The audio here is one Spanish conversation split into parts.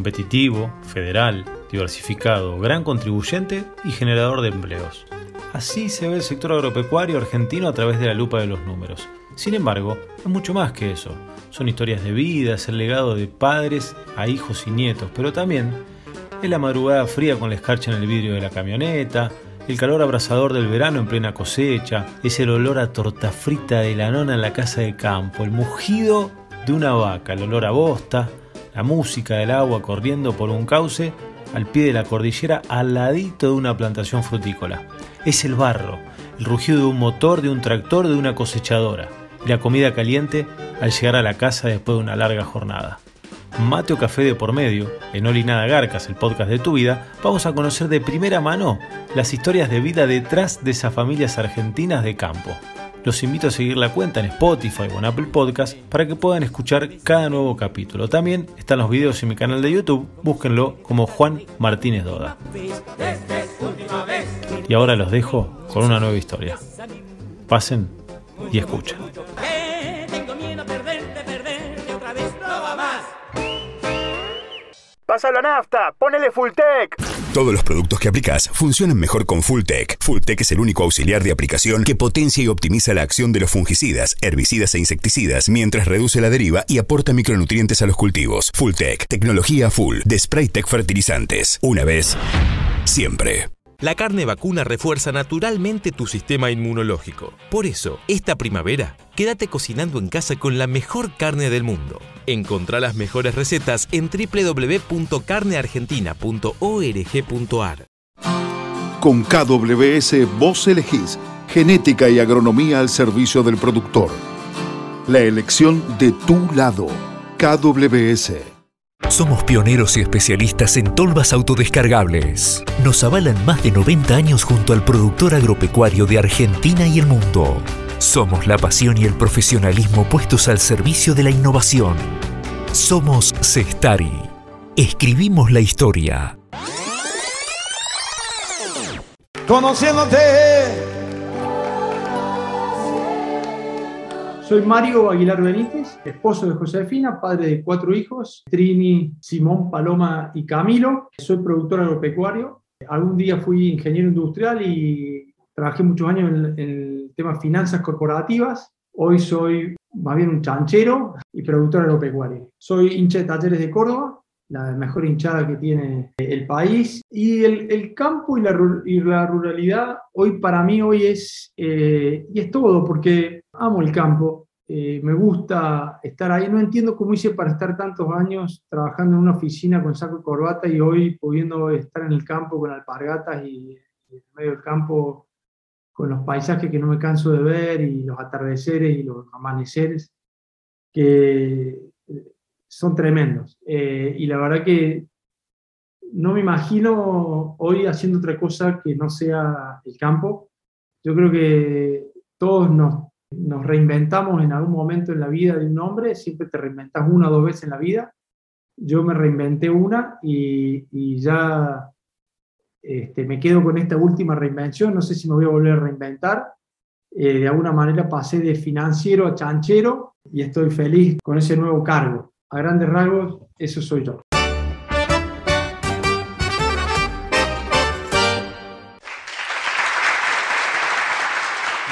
competitivo, federal, diversificado, gran contribuyente y generador de empleos. Así se ve el sector agropecuario argentino a través de la lupa de los números. Sin embargo, es mucho más que eso. Son historias de vida, el legado de padres a hijos y nietos, pero también es la madrugada fría con la escarcha en el vidrio de la camioneta, el calor abrasador del verano en plena cosecha, es el olor a torta frita de la nona en la casa de campo, el mugido de una vaca, el olor a bosta, la música del agua corriendo por un cauce al pie de la cordillera al ladito de una plantación frutícola. Es el barro, el rugido de un motor, de un tractor, de una cosechadora la comida caliente al llegar a la casa después de una larga jornada. Mate o café de por medio, en Olinada Garcas, el podcast de tu vida, vamos a conocer de primera mano las historias de vida detrás de esas familias argentinas de campo. Los invito a seguir la cuenta en Spotify o en Apple Podcast para que puedan escuchar cada nuevo capítulo. También están los videos en mi canal de YouTube, búsquenlo como Juan Martínez Doda. Y ahora los dejo con una nueva historia. Pasen y escuchen. Pasa la nafta, ponele Fulltech. Todos los productos que aplicas funcionan mejor con Fulltech. Fulltech es el único auxiliar de aplicación que potencia y optimiza la acción de los fungicidas, herbicidas e insecticidas mientras reduce la deriva y aporta micronutrientes a los cultivos. Fulltech, tecnología full de Spraytech Fertilizantes. Una vez, siempre. La carne vacuna refuerza naturalmente tu sistema inmunológico. Por eso, esta primavera, quédate cocinando en casa con la mejor carne del mundo. Encontrá las mejores recetas en www.carneargentina.org.ar. Con KWS vos elegís genética y agronomía al servicio del productor. La elección de tu lado. KWS. Somos pioneros y especialistas en tolvas autodescargables. Nos avalan más de 90 años junto al productor agropecuario de Argentina y el mundo. Somos la pasión y el profesionalismo puestos al servicio de la innovación. Somos Cestari. Escribimos la historia. Conociéndote. Soy Mario Aguilar Benítez, esposo de Josefina, padre de cuatro hijos, Trini, Simón, Paloma y Camilo. Soy productor agropecuario. Algún día fui ingeniero industrial y trabajé muchos años en, el tema finanzas corporativas. Hoy soy más bien un chanchero y productor agropecuario. Soy hincha de talleres de Córdoba, la mejor hinchada que tiene el país. Y el, campo y la, ruralidad hoy para mí hoy es, eh, y es todo, porque amo el campo, eh, me gusta estar ahí. No entiendo cómo hice para estar tantos años trabajando en una oficina con saco y corbata y hoy pudiendo estar en el campo con alpargatas y, y en medio del campo con los paisajes que no me canso de ver y los atardeceres y los amaneceres, que son tremendos. Eh, y la verdad que no me imagino hoy haciendo otra cosa que no sea el campo. Yo creo que todos nos, reinventamos en algún momento en la vida de un hombre, siempre te reinventas una o dos veces en la vida. Yo me reinventé una y, y ya este, me quedo con esta última reinvención, no sé si me voy a volver a reinventar. Eh, de alguna manera pasé de financiero a chanchero y estoy feliz con ese nuevo cargo a grandes rasgos, eso soy yo.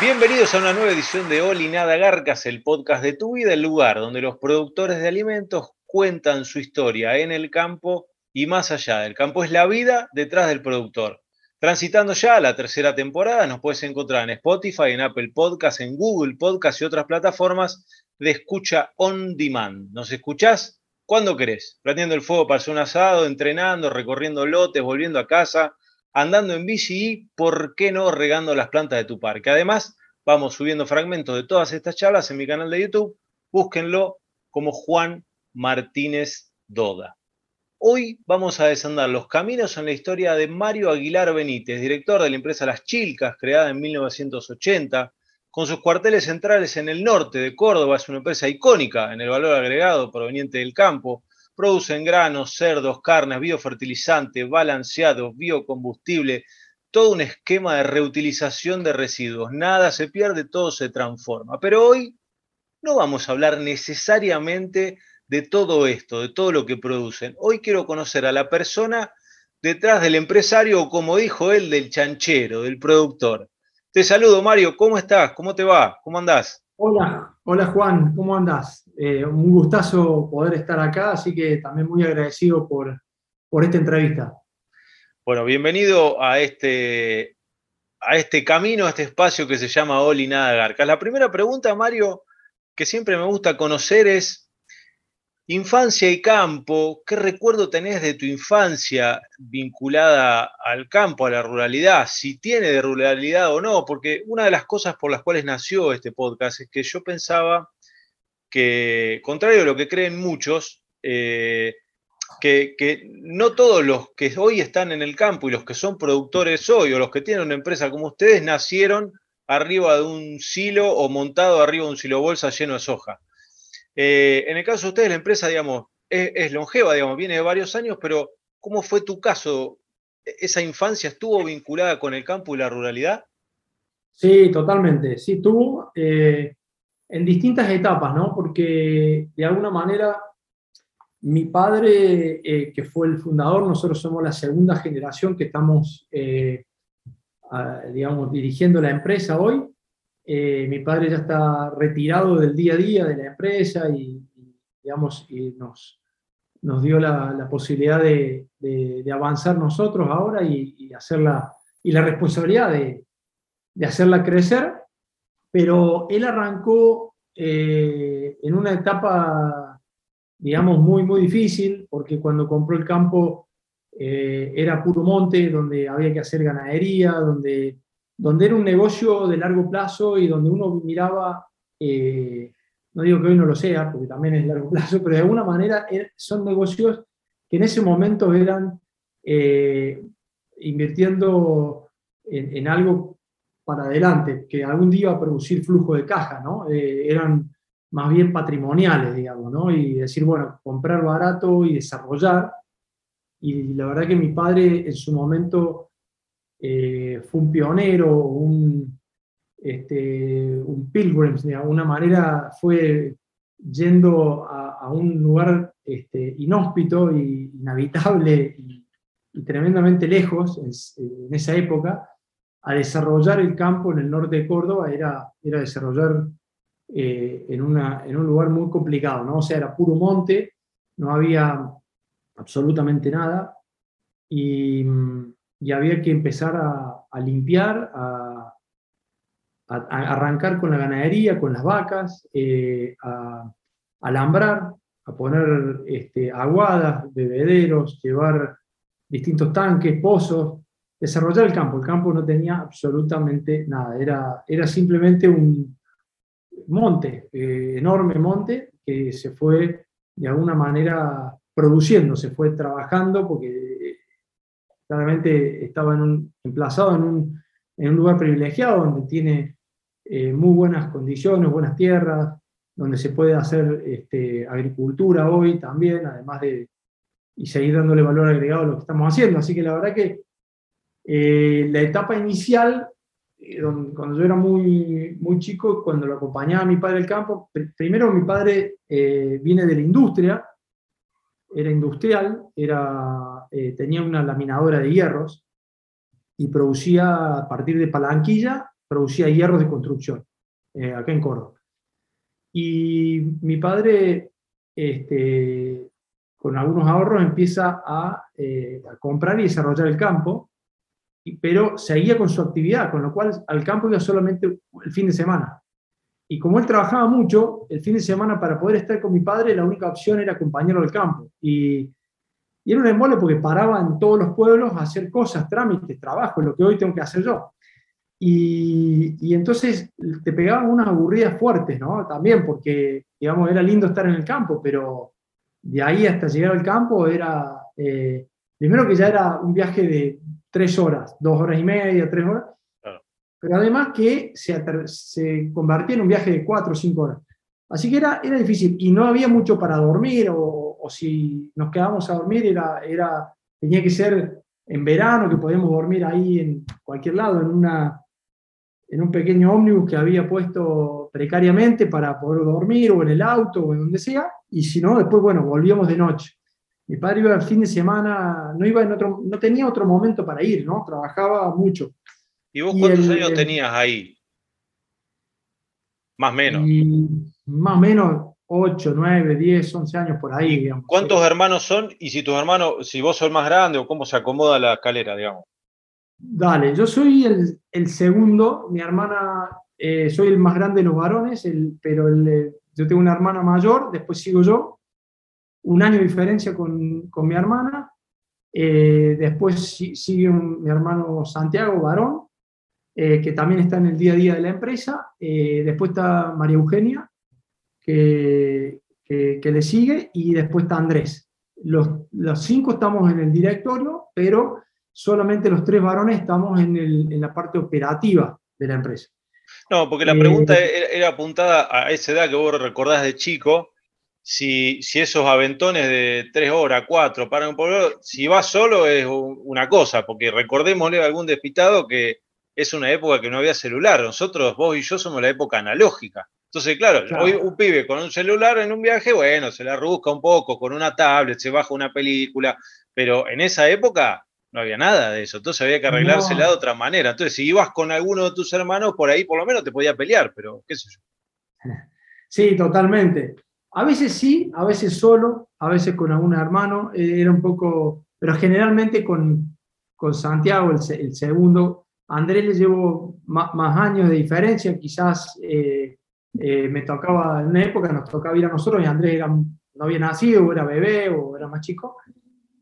Bienvenidos a una nueva edición de Oli Nada Garcas, el podcast de tu vida, el lugar donde los productores de alimentos cuentan su historia en el campo y más allá del campo. Es la vida detrás del productor. Transitando ya la tercera temporada, nos puedes encontrar en Spotify, en Apple Podcasts, en Google Podcasts y otras plataformas de escucha on demand. ¿Nos escuchás? Cuando querés, prendiendo el fuego para hacer un asado, entrenando, recorriendo lotes, volviendo a casa, andando en bici y, ¿por qué no, regando las plantas de tu parque? Además, vamos subiendo fragmentos de todas estas charlas en mi canal de YouTube. Búsquenlo como Juan Martínez Doda. Hoy vamos a desandar los caminos en la historia de Mario Aguilar Benítez, director de la empresa Las Chilcas, creada en 1980, con sus cuarteles centrales en el norte de Córdoba. Es una empresa icónica en el valor agregado proveniente del campo. Producen granos, cerdos, carnes, biofertilizante, balanceados, biocombustible, todo un esquema de reutilización de residuos. Nada se pierde, todo se transforma. Pero hoy no vamos a hablar necesariamente de todo esto, de todo lo que producen. Hoy quiero conocer a la persona detrás del empresario, o como dijo él, del chanchero, del productor. Te saludo, Mario. ¿Cómo estás? ¿Cómo te va? ¿Cómo andás? Hola, hola Juan, ¿cómo andás? Eh, un gustazo poder estar acá, así que también muy agradecido por, por esta entrevista. Bueno, bienvenido a este, a este camino, a este espacio que se llama Oli Nada Garca. La primera pregunta, Mario, que siempre me gusta conocer es Infancia y campo, ¿qué recuerdo tenés de tu infancia vinculada al campo, a la ruralidad? Si tiene de ruralidad o no, porque una de las cosas por las cuales nació este podcast es que yo pensaba que, contrario a lo que creen muchos, eh, que, que, no todos los que hoy están en el campo y los que son productores hoy o los que tienen una empresa como ustedes nacieron arriba de un silo o montado arriba de un silo bolsa lleno de soja eh, en el caso de ustedes, la empresa, digamos, es, longeva, digamos, viene de varios años, pero ¿cómo fue tu caso? ¿Esa infancia estuvo vinculada con el campo y la ruralidad? Sí, totalmente. Sí, tuvo eh, en distintas etapas, ¿no? Porque de alguna manera mi padre, eh, que fue el fundador, nosotros somos la segunda generación que estamos, digamos, dirigiendo la empresa hoy. Eh, mi padre ya está retirado del día a día de la empresa y, digamos, nos, nos dio la, posibilidad de, avanzar nosotros ahora y, hacerla, y la responsabilidad de, hacerla crecer, pero él arrancó eh, en una etapa, digamos, muy, muy difícil, porque cuando compró el campo eh, era puro monte, donde había que hacer ganadería, donde donde era un negocio de largo plazo y donde uno miraba, eh, no digo que hoy no lo sea, porque también es largo plazo, pero de alguna manera er, son negocios que en ese momento eran eh, invirtiendo en, algo para adelante, que algún día iba a producir flujo de caja, ¿no? Eh, eran más bien patrimoniales, digamos, ¿no? Y decir, bueno, comprar barato y desarrollar. Y la verdad que mi padre en su momento eh, fue un pionero, un, este, pilgrim, de alguna manera fue yendo a, un lugar este, inhóspito y inhabitable y, tremendamente lejos en, esa época, a desarrollar el campo en el norte de Córdoba era, era desarrollar eh, en, una, en un lugar muy complicado, ¿no? O sea, era puro monte, no había absolutamente nada y y había que empezar a, limpiar, a, arrancar con la ganadería, con las vacas, eh, a, alambrar, a poner este, aguadas, bebederos, llevar distintos tanques, pozos, desarrollar el campo. El campo no tenía absolutamente nada, era, era simplemente un monte, eh, enorme monte, que se fue de alguna manera produciendo, se fue trabajando, porque claramente estaba emplazado en un, lugar privilegiado donde tiene eh, muy buenas condiciones, buenas tierras, donde se puede hacer este, agricultura hoy también, además de y seguir dándole valor agregado a lo que estamos haciendo. Así que la verdad que eh, la etapa inicial, eh, cuando yo era muy, muy chico, cuando lo acompañaba a mi padre al campo, primero mi padre viene de la industria, era industrial, era, eh, tenía una laminadora de hierros y producía, a partir de palanquilla, producía hierros de construcción, eh, acá en Córdoba. Y mi padre, este, con algunos ahorros, empieza a, eh, a, comprar y desarrollar el campo, pero seguía con su actividad, con lo cual al campo iba solamente el fin de semana. Y como él trabajaba mucho, el fin de semana para poder estar con mi padre, la única opción era acompañarlo al campo. Y, y era un embole porque paraba en todos los pueblos a hacer cosas, trámites, trabajo, lo que hoy tengo que hacer yo. Y, y, entonces te pegaban unas aburridas fuertes, ¿no? También porque, digamos, era lindo estar en el campo, pero de ahí hasta llegar al campo era, eh, primero que ya era un viaje de tres horas, dos horas y media, tres horas, pero además que se, se, convertía en un viaje de cuatro o cinco horas. Así que era, era difícil y no había mucho para dormir o, o si nos quedábamos a dormir era, era, tenía que ser en verano que podíamos dormir ahí en cualquier lado, en, una, en un pequeño ómnibus que había puesto precariamente para poder dormir o en el auto o en donde sea, y si no, después, bueno, volvíamos de noche. Mi padre iba el fin de semana, no, iba en otro, no tenía otro momento para ir, ¿no? Trabajaba mucho. ¿Y vos cuántos años tenías ahí? Más o menos. más o menos 8, 9, 10, 11 años por ahí, digamos. ¿Cuántos hermanos son? Y si tus hermanos, si vos sos más grande o cómo se acomoda la escalera, digamos. Dale, yo soy el, segundo, mi hermana, eh, soy el más grande de los varones, el, pero el, yo tengo una hermana mayor, después sigo yo, un año de diferencia con, con mi hermana, eh, después sigue mi hermano Santiago, varón, eh, que también está en el día a día de la empresa, después está María Eugenia, que, que, le sigue, y después está Andrés. Los, los cinco estamos en el directorio, pero solamente los tres varones estamos en, el, en la parte operativa de la empresa. No, porque la pregunta eh, era, apuntada a esa edad que vos recordás de chico, si, si esos aventones de tres horas, cuatro, para un pueblo, si vas solo es una cosa, porque recordémosle a algún despistado que es una época que no había celular. Nosotros, vos y yo, somos la época analógica. Entonces, claro, hoy un pibe con un celular en un viaje, bueno, se la busca un poco, con una tablet, se baja una película, pero en esa época no había nada de eso, entonces había que arreglársela de otra manera. Entonces, si ibas con alguno de tus hermanos, por ahí por lo menos te podía pelear, pero qué sé yo. Sí, totalmente. A veces sí, a veces solo, a veces con algún hermano, eh, era un poco, pero generalmente con, con Santiago, el, segundo. Andrés le llevo más, años de diferencia, quizás eh, eh, me tocaba, en una época nos tocaba ir a nosotros y Andrés era, no había nacido, o era bebé o era más chico.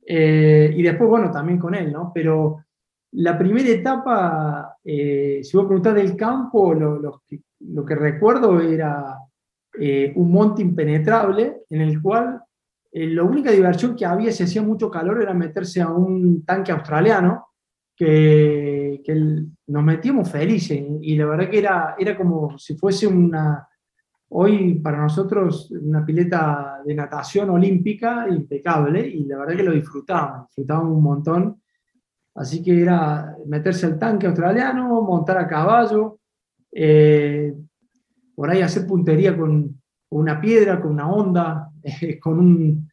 Eh, y después, bueno, también con él, ¿no? Pero la primera etapa, eh, si vos preguntás del campo, lo, lo, que, recuerdo era eh, un monte impenetrable en el cual la única diversión que había, si hacía mucho calor, era meterse a un tanque australiano, que, que nos metíamos felices y la verdad que era, era como si fuese una, Hoy para nosotros una pileta de natación olímpica impecable y la verdad que lo disfrutábamos, disfrutábamos un montón. Así que era meterse al tanque australiano, montar a caballo, eh, por ahí hacer puntería con, una piedra, con una onda, con, un,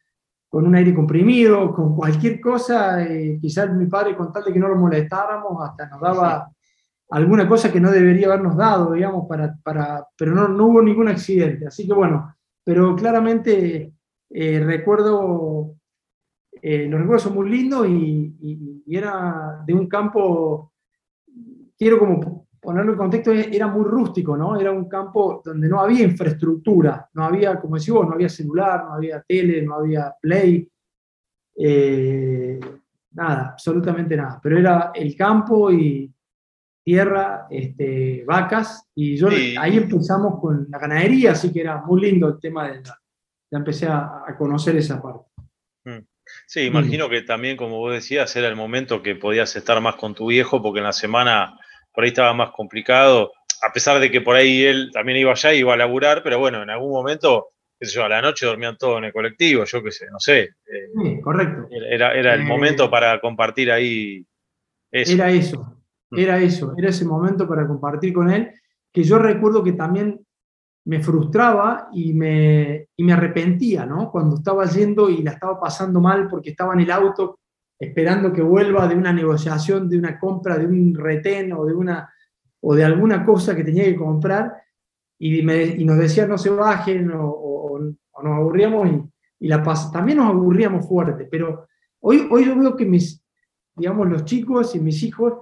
con un aire comprimido, con cualquier cosa. Eh, quizás mi padre, con tal de que no lo molestáramos, hasta nos daba alguna cosa que no debería habernos dado, digamos, para, para, pero no, no hubo ningún accidente. Así que bueno, pero claramente eh, recuerdo, eh, los recuerdos son muy lindos y, y, era de un campo, quiero como ponerlo en contexto, era muy rústico, ¿no? Era un campo donde no había infraestructura, no había, como decís vos, no había celular, no había tele, no había play, eh, nada, absolutamente nada. Pero era el campo y, tierra, este, vacas, y yo ahí empezamos con la ganadería, así que era muy lindo el tema de la, ya empecé a, conocer esa parte. Mm. Sí, imagino que también, como vos decías, era el momento que podías estar más con tu viejo, porque en la semana por ahí estaba más complicado, a pesar de que por ahí él también iba allá y iba a laburar, pero bueno, en algún momento, qué sé yo, a la noche dormían todos en el colectivo, yo qué sé, no sé. Eh, correcto. Era, era el eh, momento para compartir ahí eso. Era eso, Mm. Era eso, era ese momento para compartir con él, que yo recuerdo que también me frustraba y me, y me arrepentía, ¿no? Cuando estaba yendo y la estaba pasando mal porque estaba en el auto esperando que vuelva de una negociación, de una compra, de un retén o de, una, o de alguna cosa que tenía que comprar y, nos decían no se bajen o, nos aburríamos y, la también nos aburríamos fuerte, pero hoy, hoy yo veo que mis, digamos, los chicos y mis hijos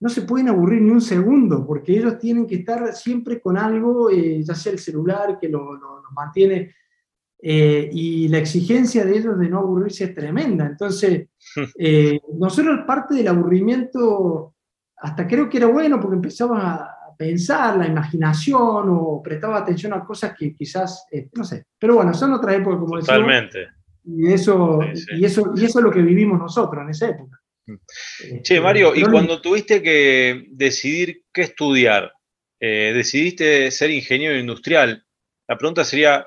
no se pueden aburrir ni un segundo, porque ellos tienen que estar siempre con algo, eh, ya sea el celular que los lo, mantiene, eh, y la exigencia de ellos de no aburrirse es tremenda. Entonces, eh, nosotros parte del aburrimiento, hasta creo que era bueno, porque empezaba a pensar, la imaginación, o prestaba atención a cosas que quizás, no sé, pero bueno, son otras épocas, como decía. Totalmente. Y eso, Y, eso, y eso es lo que vivimos nosotros en esa época. Che, este, Mario, y cuando tuviste que decidir qué estudiar, eh, decidiste ser ingeniero industrial, la pregunta sería,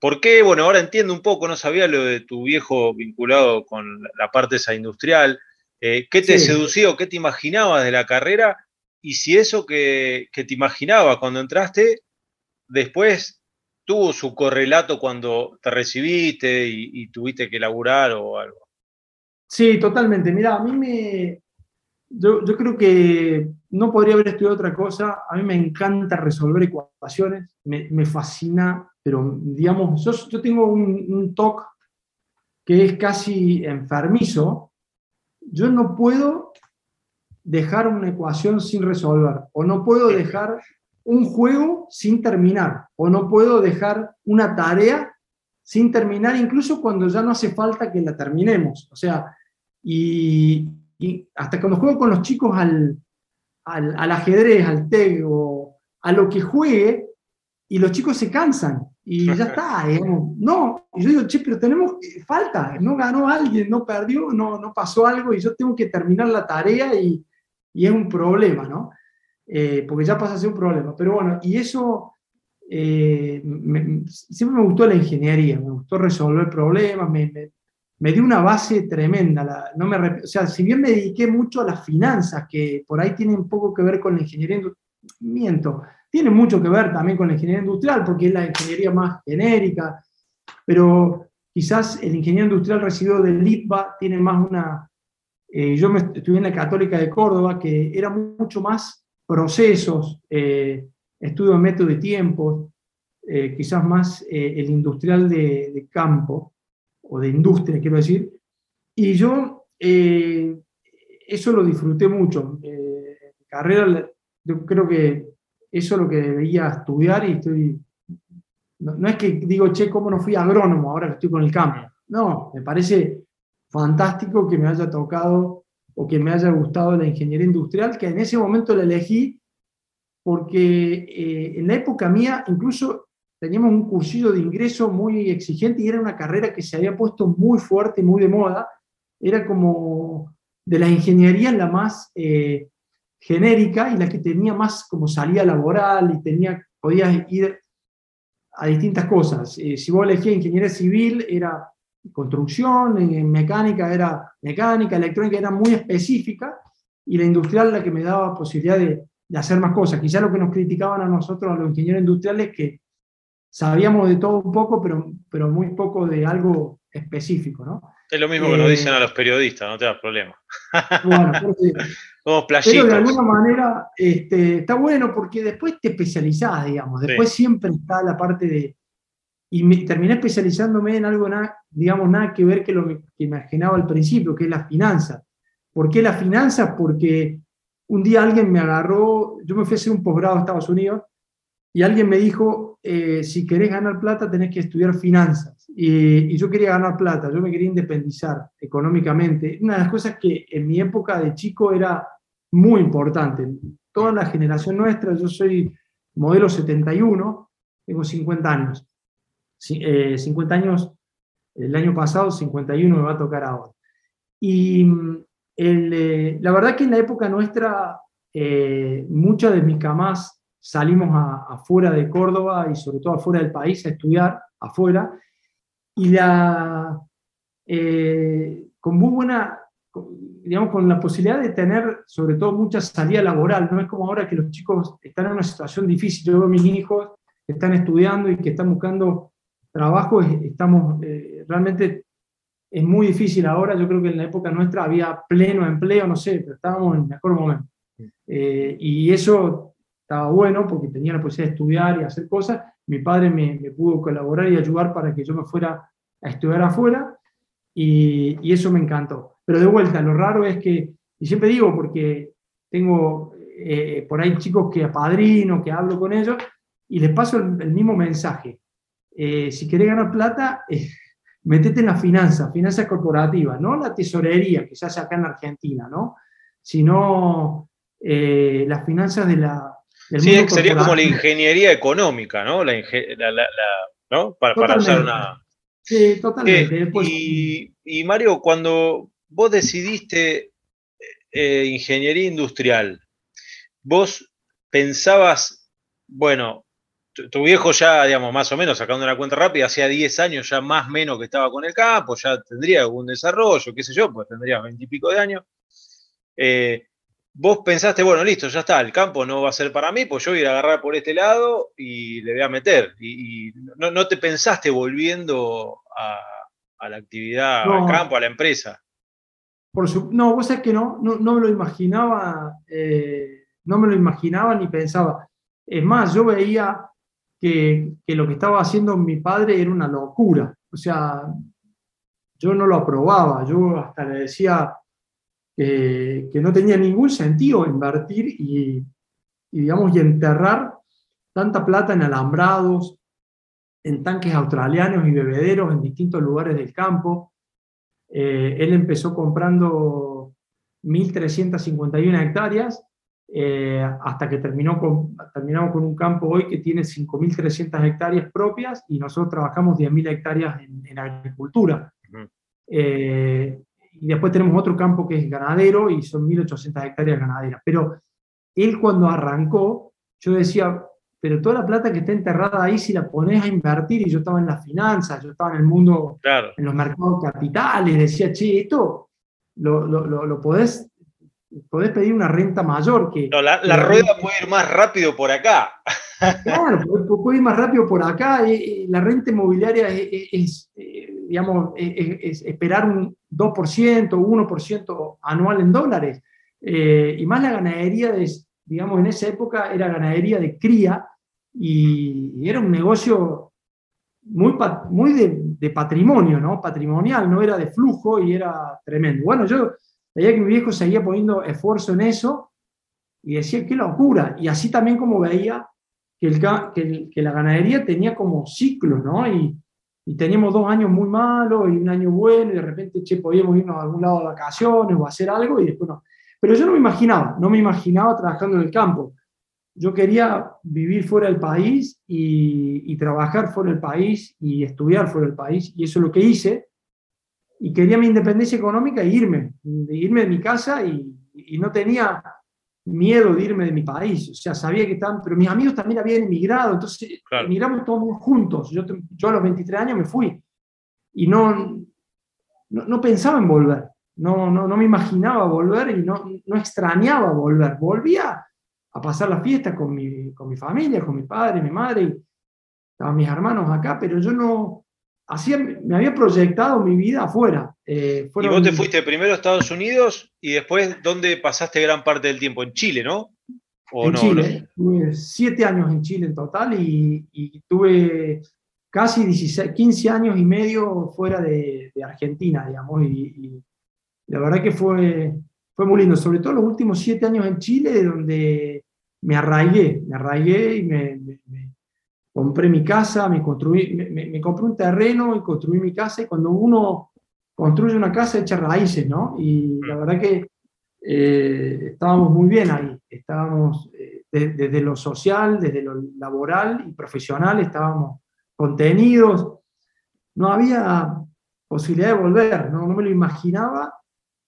¿por qué? Bueno, ahora entiendo un poco, no sabía lo de tu viejo vinculado con la parte esa industrial, eh, ¿qué te sedució, qué te imaginabas de la carrera? Y si eso que, te imaginaba cuando entraste después tuvo su correlato cuando te recibiste y, tuviste que laburar o algo. Sí, totalmente. Mira, a mí me... Yo, creo que no podría haber estudiado otra cosa. A mí me encanta resolver ecuaciones, me, fascina, pero digamos, yo, tengo un, un TOC que es casi enfermizo. Yo no puedo dejar una ecuación sin resolver, o no puedo dejar un juego sin terminar, o no puedo dejar una tarea sin terminar, incluso cuando ya no hace falta que la terminemos. O sea, y, hasta cuando juego con los chicos al, al, ajedrez, al TEG o a lo que juegue, y los chicos se cansan y ya está, No, y yo digo, che, pero tenemos, falta, no ganó alguien, no perdió, no, no pasó algo y yo tengo que terminar la tarea y, y es un problema, ¿no? Eh, porque ya pasa a ser un problema. Pero bueno, y eso, eh, siempre me gustó la ingeniería, me gustó resolver problemas, me, me, dio una base tremenda. no me, o sea, si bien me dediqué mucho a las finanzas, que por ahí tienen poco que ver con la ingeniería, miento, tiene mucho que ver también con la ingeniería industrial, porque es la ingeniería más genérica, pero quizás el ingeniero industrial recibido del ITBA tiene más una... Eh, yo me, estudié en la Católica de Córdoba, que era mucho más procesos, eh, estudio de método y tiempos, eh, quizás más el industrial de, campo, o de industria, quiero decir. Y yo eso lo disfruté mucho. carrera, yo creo que eso es lo que debía estudiar y estoy... No, es que digo, che, ¿cómo no fui agrónomo ahora que estoy con el campo? No, me parece fantástico que me haya tocado o que me haya gustado la ingeniería industrial, que en ese momento la elegí porque eh, en la época mía incluso teníamos un cursillo de ingreso muy exigente y era una carrera que se había puesto muy fuerte, muy de moda. Era como de la ingeniería la más eh, genérica y la que tenía más como salida laboral y tenía, podías ir a distintas cosas. Eh, si vos elegías ingeniería civil, era construcción, en mecánica era mecánica, electrónica era muy específica y la industrial la que me daba posibilidad de, hacer más cosas. Quizá lo que nos criticaban a nosotros, a los ingenieros industriales, que sabíamos de todo un poco, pero, pero muy poco de algo específico, ¿no? Es lo mismo que nos dicen a los periodistas, no te das problema. Bueno, pero de alguna manera este, está bueno porque después te especializás, digamos, después siempre está la parte de, y me, terminé especializándome en algo, digamos, nada que ver que lo que imaginaba al principio, que es la finanza. ¿Por qué la finanza? Porque un día alguien me agarró, yo me fui a hacer un posgrado a Estados Unidos y alguien me dijo, eh, si querés ganar plata tenés que estudiar finanzas. Y, yo quería ganar plata, yo me quería independizar económicamente. Una de las cosas que en mi época de chico era muy importante. Toda la generación nuestra, yo soy modelo 71, tengo 50 años. 50 eh, años el año pasado, 51 me va a tocar ahora. Y mm, eh, la verdad que en la época nuestra, muchas de mis camas salimos afuera de Córdoba y sobre todo afuera del país a estudiar, afuera, y la, con muy buena, digamos, con la posibilidad de tener sobre todo mucha salida laboral, no es como ahora que los chicos están en una situación difícil, yo veo a mis hijos que están estudiando y que están buscando trabajo. Estamos, eh, realmente es muy difícil ahora, yo creo que en la época nuestra había pleno empleo, no sé, pero estábamos en el mejor momento. Eh, y eso estaba bueno porque tenía la posibilidad de estudiar y hacer cosas. Mi padre me, pudo colaborar y ayudar para que yo me fuera a estudiar afuera y, eso me encantó. Pero de vuelta, lo raro es que, y siempre digo porque tengo eh, por ahí chicos que apadrino, que hablo con ellos, y les paso el mismo mensaje. Eh, si querés ganar plata, eh, metete en la finanza, finanzas corporativas, no la tesorería que se hace acá en Argentina, ¿no? Sino eh, las finanzas de la... Sí, sería como la ingeniería económica, ¿no? La, ¿no? Para, usar una... Sí, totalmente. y, y, Mario, cuando vos decidiste ingeniería industrial, vos pensabas, bueno, tu, viejo ya, digamos, más o menos, sacando una cuenta rápida, hacía 10 años ya más o menos que estaba con el campo, ya tendría algún desarrollo, qué sé yo, pues tendría 20 y pico de años. Eh, vos pensaste, bueno, listo, ya está, el campo no va a ser para mí, pues yo voy a ir a agarrar por este lado y le voy a meter. Y, no, te pensaste volviendo a, la actividad, al campo, a la empresa. Por su, no, vos sabés que no, no, me lo imaginaba, eh, no me lo imaginaba ni pensaba. Es más, yo veía que, que, lo que estaba haciendo mi padre era una locura. O sea, yo no lo aprobaba, yo hasta le decía, que no tenía ningún sentido invertir y, digamos, y enterrar tanta plata en alambrados, en tanques australianos y bebederos en distintos lugares del campo. Eh, él empezó comprando 1.351 hectáreas eh, hasta que terminó con, terminamos con un campo hoy que tiene 5.300 hectáreas propias y nosotros trabajamos 10.000 hectáreas en, agricultura y después tenemos otro campo que es ganadero y son 1.800 hectáreas ganaderas. Pero él cuando arrancó, yo decía, pero toda la plata que está enterrada ahí, si la pones a invertir, y yo estaba en las finanzas, yo estaba en el mundo, en los mercados capitales, decía, che, esto lo, lo, lo, podés, podés, pedir una renta mayor que... la, la rueda puede ir más rápido por acá. Claro, puede, ir más rápido por acá. La renta inmobiliaria es, eh, digamos, es, esperar un 2%, 1% anual en dólares. Eh, y más la ganadería, de, digamos, en esa época era ganadería de cría y, era un negocio muy, muy de, patrimonio, ¿no? Patrimonial, no era de flujo y era tremendo. Bueno, yo veía que mi viejo seguía poniendo esfuerzo en eso y decía, qué locura. Y así también como veía que, el, que, la ganadería tenía como ciclos, ¿no? Y, y, teníamos dos años muy malos y un año bueno, y de repente, che, podíamos irnos a algún lado de vacaciones o hacer algo, y después no. Pero yo no me imaginaba, no me imaginaba trabajando en el campo. Yo quería vivir fuera del país y, y trabajar fuera del país y estudiar fuera del país, y eso es lo que hice. Y quería mi independencia económica e irme, irme de mi casa y, y no tenía miedo de irme de mi país. O sea, sabía que estaban, pero mis amigos también habían emigrado, entonces emigramos todos juntos. Yo, yo a los 23 años me fui y no, no, pensaba en volver. No, no, no, me imaginaba volver y no, no extrañaba volver. Volvía a pasar la fiesta con mi, con mi familia, con mi padre, mi madre, estaban mis hermanos acá, pero yo no, así me había proyectado mi vida afuera. Eh, y vos te fuiste primero a Estados Unidos y después, ¿dónde pasaste gran parte del tiempo? En Chile, ¿no? en Chile, tuve siete años en Chile en total y, tuve casi 16, 15 años y medio fuera de, Argentina, digamos, y, la verdad que fue, fue muy lindo, sobre todo los últimos siete años en Chile, donde me arraigué, me arraigué y me compré mi casa, me, construí, me, compré un terreno y construí mi casa y cuando uno construye una casa echa raíces, ¿no? Y la verdad que eh, estábamos muy bien ahí, estábamos eh, desde lo social, desde lo laboral y profesional, estábamos contenidos, no había posibilidad de volver, no, me lo imaginaba.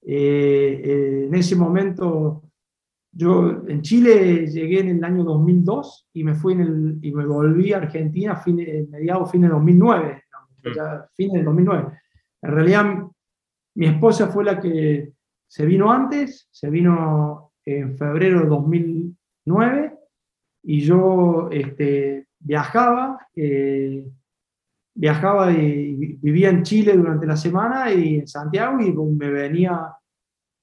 Eh, en ese momento yo en Chile llegué en el año 2002 y me fui en el, y me volví a Argentina a fines, mediados, fines de 2009, ya fines del 2009. En realidad, mi esposa fue la que se vino antes, se vino en febrero de 2009 y yo este, viajaba, eh, viajaba y vivía en Chile durante la semana y en Santiago y me venía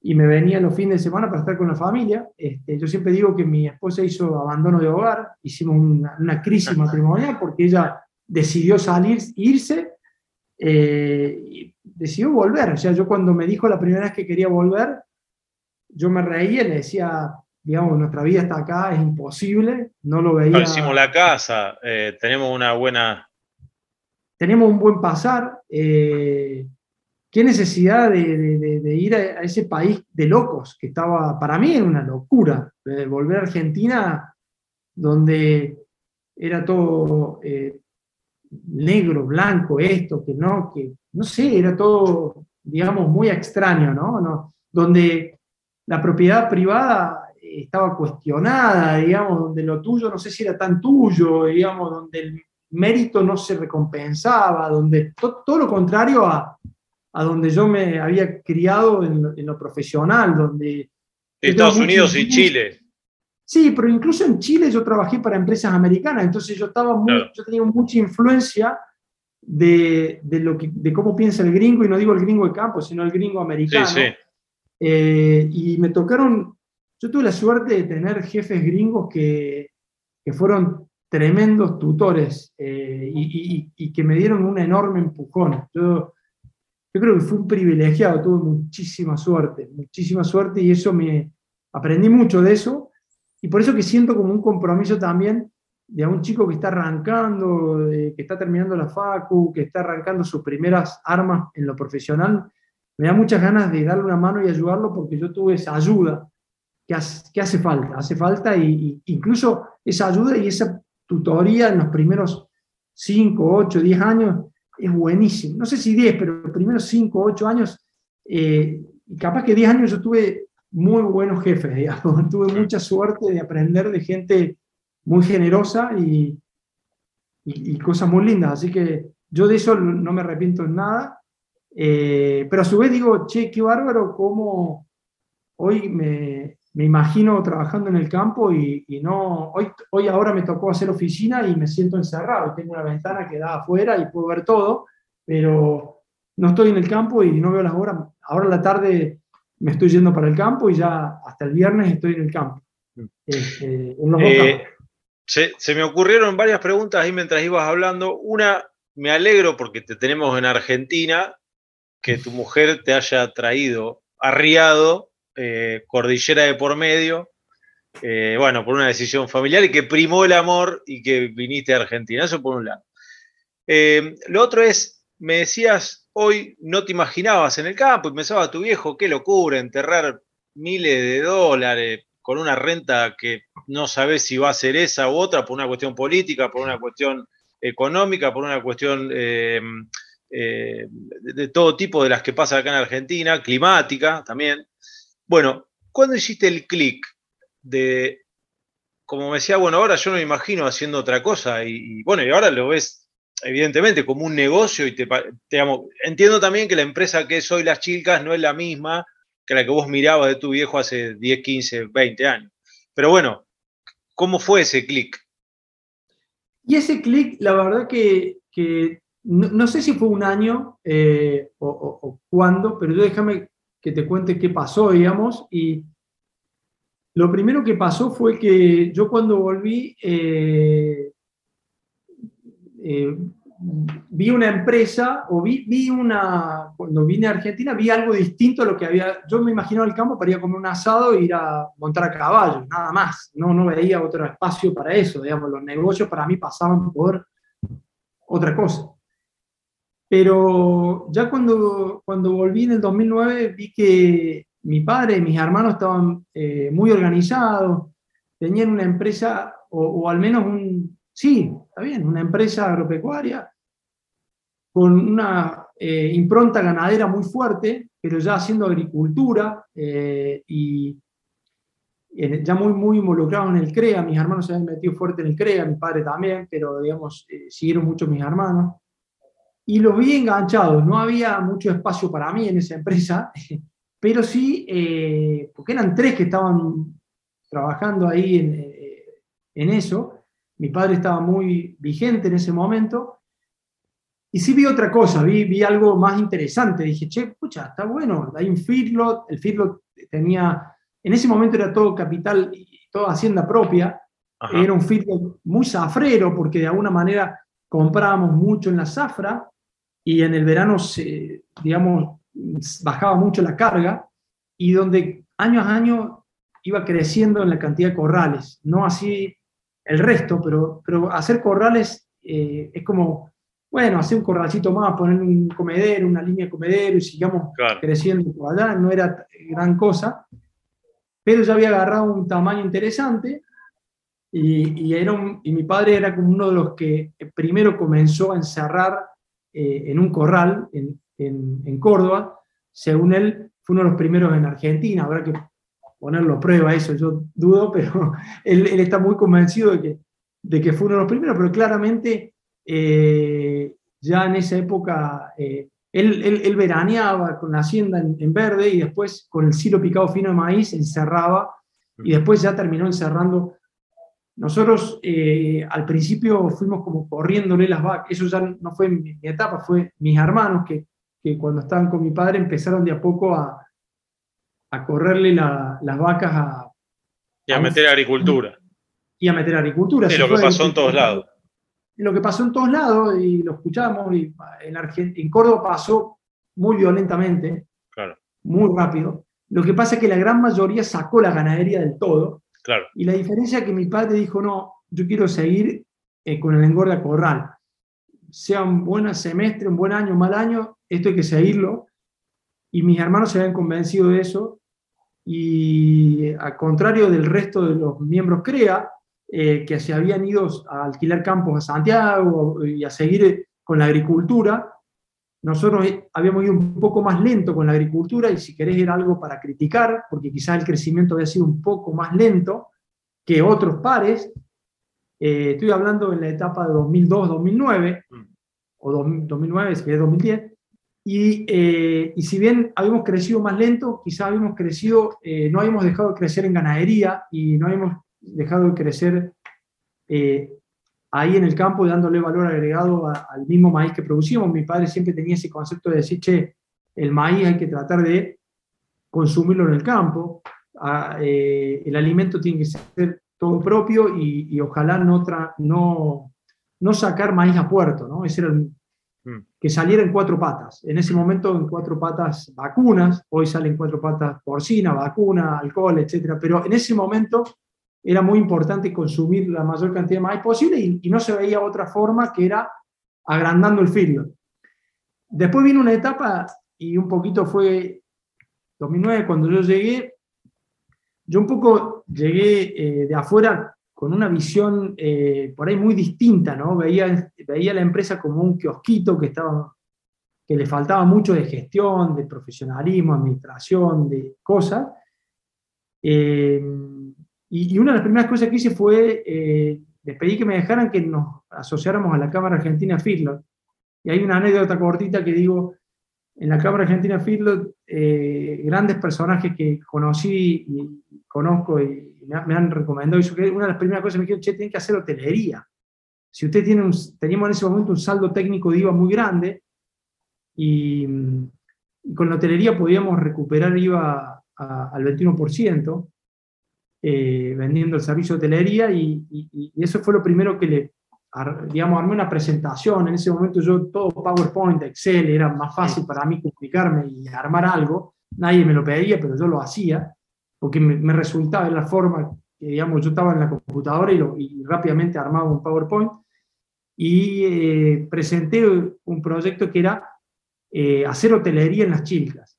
y me venía los fines de semana para estar con la familia. Este, yo siempre digo que mi esposa hizo abandono de hogar, hicimos una, crisis matrimonial porque ella decidió salir, irse, eh, y decidió volver. O sea, yo cuando me dijo la primera vez que quería volver, yo me reía y le decía, digamos, nuestra vida está acá, es imposible, no lo veía. hicimos la casa, eh, tenemos una buena... Tenemos un buen pasar. Eh, qué necesidad de, ir a, ese país de locos, que estaba, para mí era una locura, volver a Argentina, donde era todo eh, negro, blanco, esto, que no, que no sé, era todo, digamos, muy extraño, ¿no? ¿no? Donde la propiedad privada estaba cuestionada, digamos, donde lo tuyo no sé si era tan tuyo, digamos, donde el mérito no se recompensaba, donde todo lo contrario a, a donde yo me había criado en lo, profesional, donde Estados Unidos y Chile. Sí, pero incluso en Chile yo trabajé para empresas americanas, entonces yo, estaba yo tenía mucha influencia de, lo que, de cómo piensa el gringo, y no digo el gringo de campo, sino el gringo americano. Sí, sí. Eh, y me tocaron, yo tuve la suerte de tener jefes gringos que, que fueron tremendos tutores eh, y, y, que me dieron un enorme empujón. Yo, yo creo que fui un privilegiado, tuve muchísima suerte, muchísima suerte y eso me aprendí mucho de eso y por eso que siento como un compromiso también de a un chico que está arrancando, que está terminando la facu, que está arrancando sus primeras armas en lo profesional, me da muchas ganas de darle una mano y ayudarlo porque yo tuve esa ayuda que hace, que hace falta, hace falta y, incluso esa ayuda y esa tutoría en los primeros 5, 8, 10 años es buenísimo. No sé si 10, pero los primeros 5, 8 años, eh, capaz que 10 años yo tuve muy buenos jefes, digamos. tuve mucha suerte de aprender de gente muy generosa y, y, cosas muy lindas. Así que yo de eso no me arrepiento en nada. Eh, pero a su vez digo, che, qué bárbaro cómo hoy me, me imagino trabajando en el campo y, y, no, hoy, hoy ahora me tocó hacer oficina y me siento encerrado. Tengo una ventana que da afuera y puedo ver todo, pero no estoy en el campo y no veo las horas. Ahora en la tarde me estoy yendo para el campo y ya hasta el viernes estoy en el campo. Mm. Este, eh, se, se, me ocurrieron varias preguntas ahí mientras ibas hablando. Una, me alegro porque te tenemos en Argentina, que tu mujer te haya traído arriado, eh, cordillera de por medio, eh, bueno, por una decisión familiar y que primó el amor y que viniste a Argentina. Eso por un lado. lo otro es, me decías hoy no te imaginabas en el campo y pensaba tu viejo, qué locura, enterrar miles de dólares con una renta que no sabes si va a ser esa u otra por una cuestión política, por una cuestión económica, por una cuestión eh, eh, de, todo tipo de las que pasa acá en Argentina, climática también. Bueno, ¿cuándo hiciste el clic de, como me decía, bueno, ahora yo no me imagino haciendo otra cosa y bueno, y ahora lo ves evidentemente como un negocio y te, entiendo también que la empresa que es hoy Las Chilcas no es la misma que la que vos mirabas de tu viejo hace 10, 15, 20 años. Pero bueno, ¿cómo fue ese clic? Y ese clic, la verdad que, no, sé si fue un año eh, o, cuándo, pero déjame que te cuente qué pasó, digamos, y lo primero que pasó fue que yo cuando volví, eh, eh, vi una empresa o vi, vi, una, cuando vine a Argentina, vi algo distinto a lo que había, yo me imaginaba el campo para ir a comer un asado e ir a montar a caballo, nada más, no, no veía otro espacio para eso, digamos, los negocios para mí pasaban por otra cosa. Pero ya cuando, cuando volví en el 2009 vi que mi padre y mis hermanos estaban eh, muy organizados, tenían una empresa o, o al menos un, Sí, está bien, una empresa agropecuaria con una eh, impronta ganadera muy fuerte, pero ya haciendo agricultura eh, y ya muy, muy involucrado en el CREA. Mis hermanos se habían metido fuerte en el CREA, mi padre también, pero digamos, eh, siguieron mucho mis hermanos. Y los vi enganchados, no había mucho espacio para mí en esa empresa, pero sí, porque eran tres que estaban trabajando ahí en, en eso, mi padre estaba muy vigente en ese momento. Y sí vi otra cosa, vi, vi algo más interesante. Dije, che, escucha, está bueno, hay un feedlot, el feedlot tenía, en ese momento era todo capital y toda hacienda propia, era un feedlot muy zafrero porque de alguna manera comprábamos mucho en la zafra y en el verano se, digamos, bajaba mucho la carga y donde año a año iba creciendo en la cantidad de corrales, no así el resto, pero, pero hacer corrales eh, es como, bueno, hacer un corralcito más, poner un comedero, una línea de comedero y sigamos creciendo por allá, no era gran cosa, pero ya había agarrado un tamaño interesante y, y, era y mi padre era como uno de los que primero comenzó a encerrar eh, en un corral en, en, en, Córdoba, según él, fue uno de los primeros en Argentina, habrá que ponerlo a prueba eso, yo dudo, pero él, está muy convencido de que, de que fue uno de los primeros, pero claramente eh, ya en esa época eh, él, él, veraneaba con la hacienda en, verde y después con el silo picado fino de maíz encerraba y después ya terminó encerrando. Nosotros eh, al principio fuimos como corriéndole las vacas, eso ya no fue mi, etapa, fue mis hermanos que, que, cuando estaban con mi padre empezaron de a poco a, a correrle las vacas a... Y a, meter agricultura. Y a meter agricultura. Sí, lo que pasó en todos lados lo que pasó en todos lados y lo escuchamos, y en, en Córdoba pasó muy violentamente, claro. muy rápido. Lo que pasa es que la gran mayoría sacó la ganadería del todo. Claro. Y la diferencia es que mi padre dijo, no, yo quiero seguir eh, con el engorde a corral. Sea un buen semestre, un buen año, un mal año, esto hay que seguirlo. Y mis hermanos se habían convencido de eso. Y al contrario del resto de los miembros CREA, eh, que se habían ido a alquilar campos a Santiago y a seguir con la agricultura. Nosotros habíamos ido un poco más lento con la agricultura y si querés era algo para criticar, porque quizás el crecimiento había sido un poco más lento que otros pares. Eh, estoy hablando en la etapa de 2002-2009, mm. o 2009, si querés 2010. Y, eh, y, si bien habíamos crecido más lento, quizás habíamos crecido, no habíamos dejado de crecer en ganadería y no habíamos dejado de crecer eh, ahí en el campo dándole valor agregado al mismo maíz que producíamos. Mi padre siempre tenía ese concepto de decir, che, el maíz hay que tratar de consumirlo en el campo, eh, el alimento tiene que ser todo propio y, ojalá no, no, no, sacar maíz a puerto, ¿no? Ese era mm. Que saliera en cuatro patas. En ese momento en cuatro patas vacunas, hoy salen cuatro patas porcina, vacuna, alcohol, etc. Pero en ese momento era muy importante consumir la mayor cantidad de posible y, no se veía otra forma que era agrandando el filo. Después vino una etapa y un poquito fue 2009 cuando yo llegué, yo un poco llegué eh, de afuera con una visión eh, por ahí muy distinta, ¿no? Veía, veía la empresa como un kiosquito que, estaba, que le faltaba mucho de gestión, de profesionalismo, administración, de cosas. Eh, y, una de las primeras cosas que hice fue, eh, que me dejaran que nos asociáramos a la Cámara Argentina Feedlot. Y hay una anécdota cortita que digo, en la Cámara Argentina Feedlot, eh, grandes personajes que conocí y conozco y me, han recomendado, que una de las primeras cosas que me dijeron, che, tienen que hacer hotelería. Si usted tiene un, teníamos en ese momento un saldo técnico de IVA muy grande y, con la hotelería podíamos recuperar IVA al 21%, eh, vendiendo el servicio de hotelería y, eso fue lo primero que le, digamos, armé una presentación. En ese momento yo todo PowerPoint, Excel, era más fácil para mí comunicarme y armar algo. Nadie me lo pedía, pero yo lo hacía porque me, resultaba, en la forma que, digamos, yo estaba en la computadora y, rápidamente armaba un PowerPoint y eh, presenté un proyecto que era eh, hacer hotelería en las chilcas.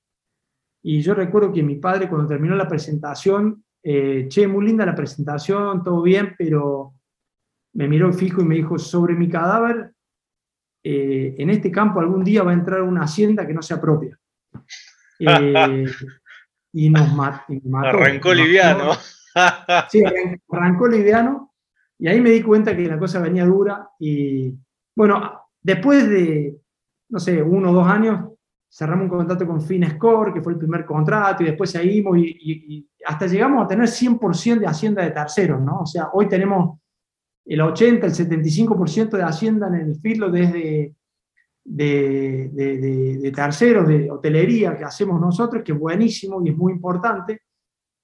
Y yo recuerdo que mi padre cuando terminó la presentación eh, che, muy linda la presentación, todo bien, pero me miró fijo y me dijo, sobre mi cadáver, eh, en este campo algún día va a entrar una hacienda que no sea propia. Eh, y nos mató. Arrancó liviano. sí, arrancó liviano. Y ahí me di cuenta que la cosa venía dura. Y bueno, después de, no sé, uno o dos años, cerramos un contrato con Finescore, que fue el primer contrato, y después seguimos y, hasta llegamos a tener 100% de hacienda de terceros, ¿no? O sea, hoy tenemos el 80, el 75% de hacienda en el filo desde de, de, terceros, de hotelería que hacemos nosotros, que es buenísimo y es muy importante,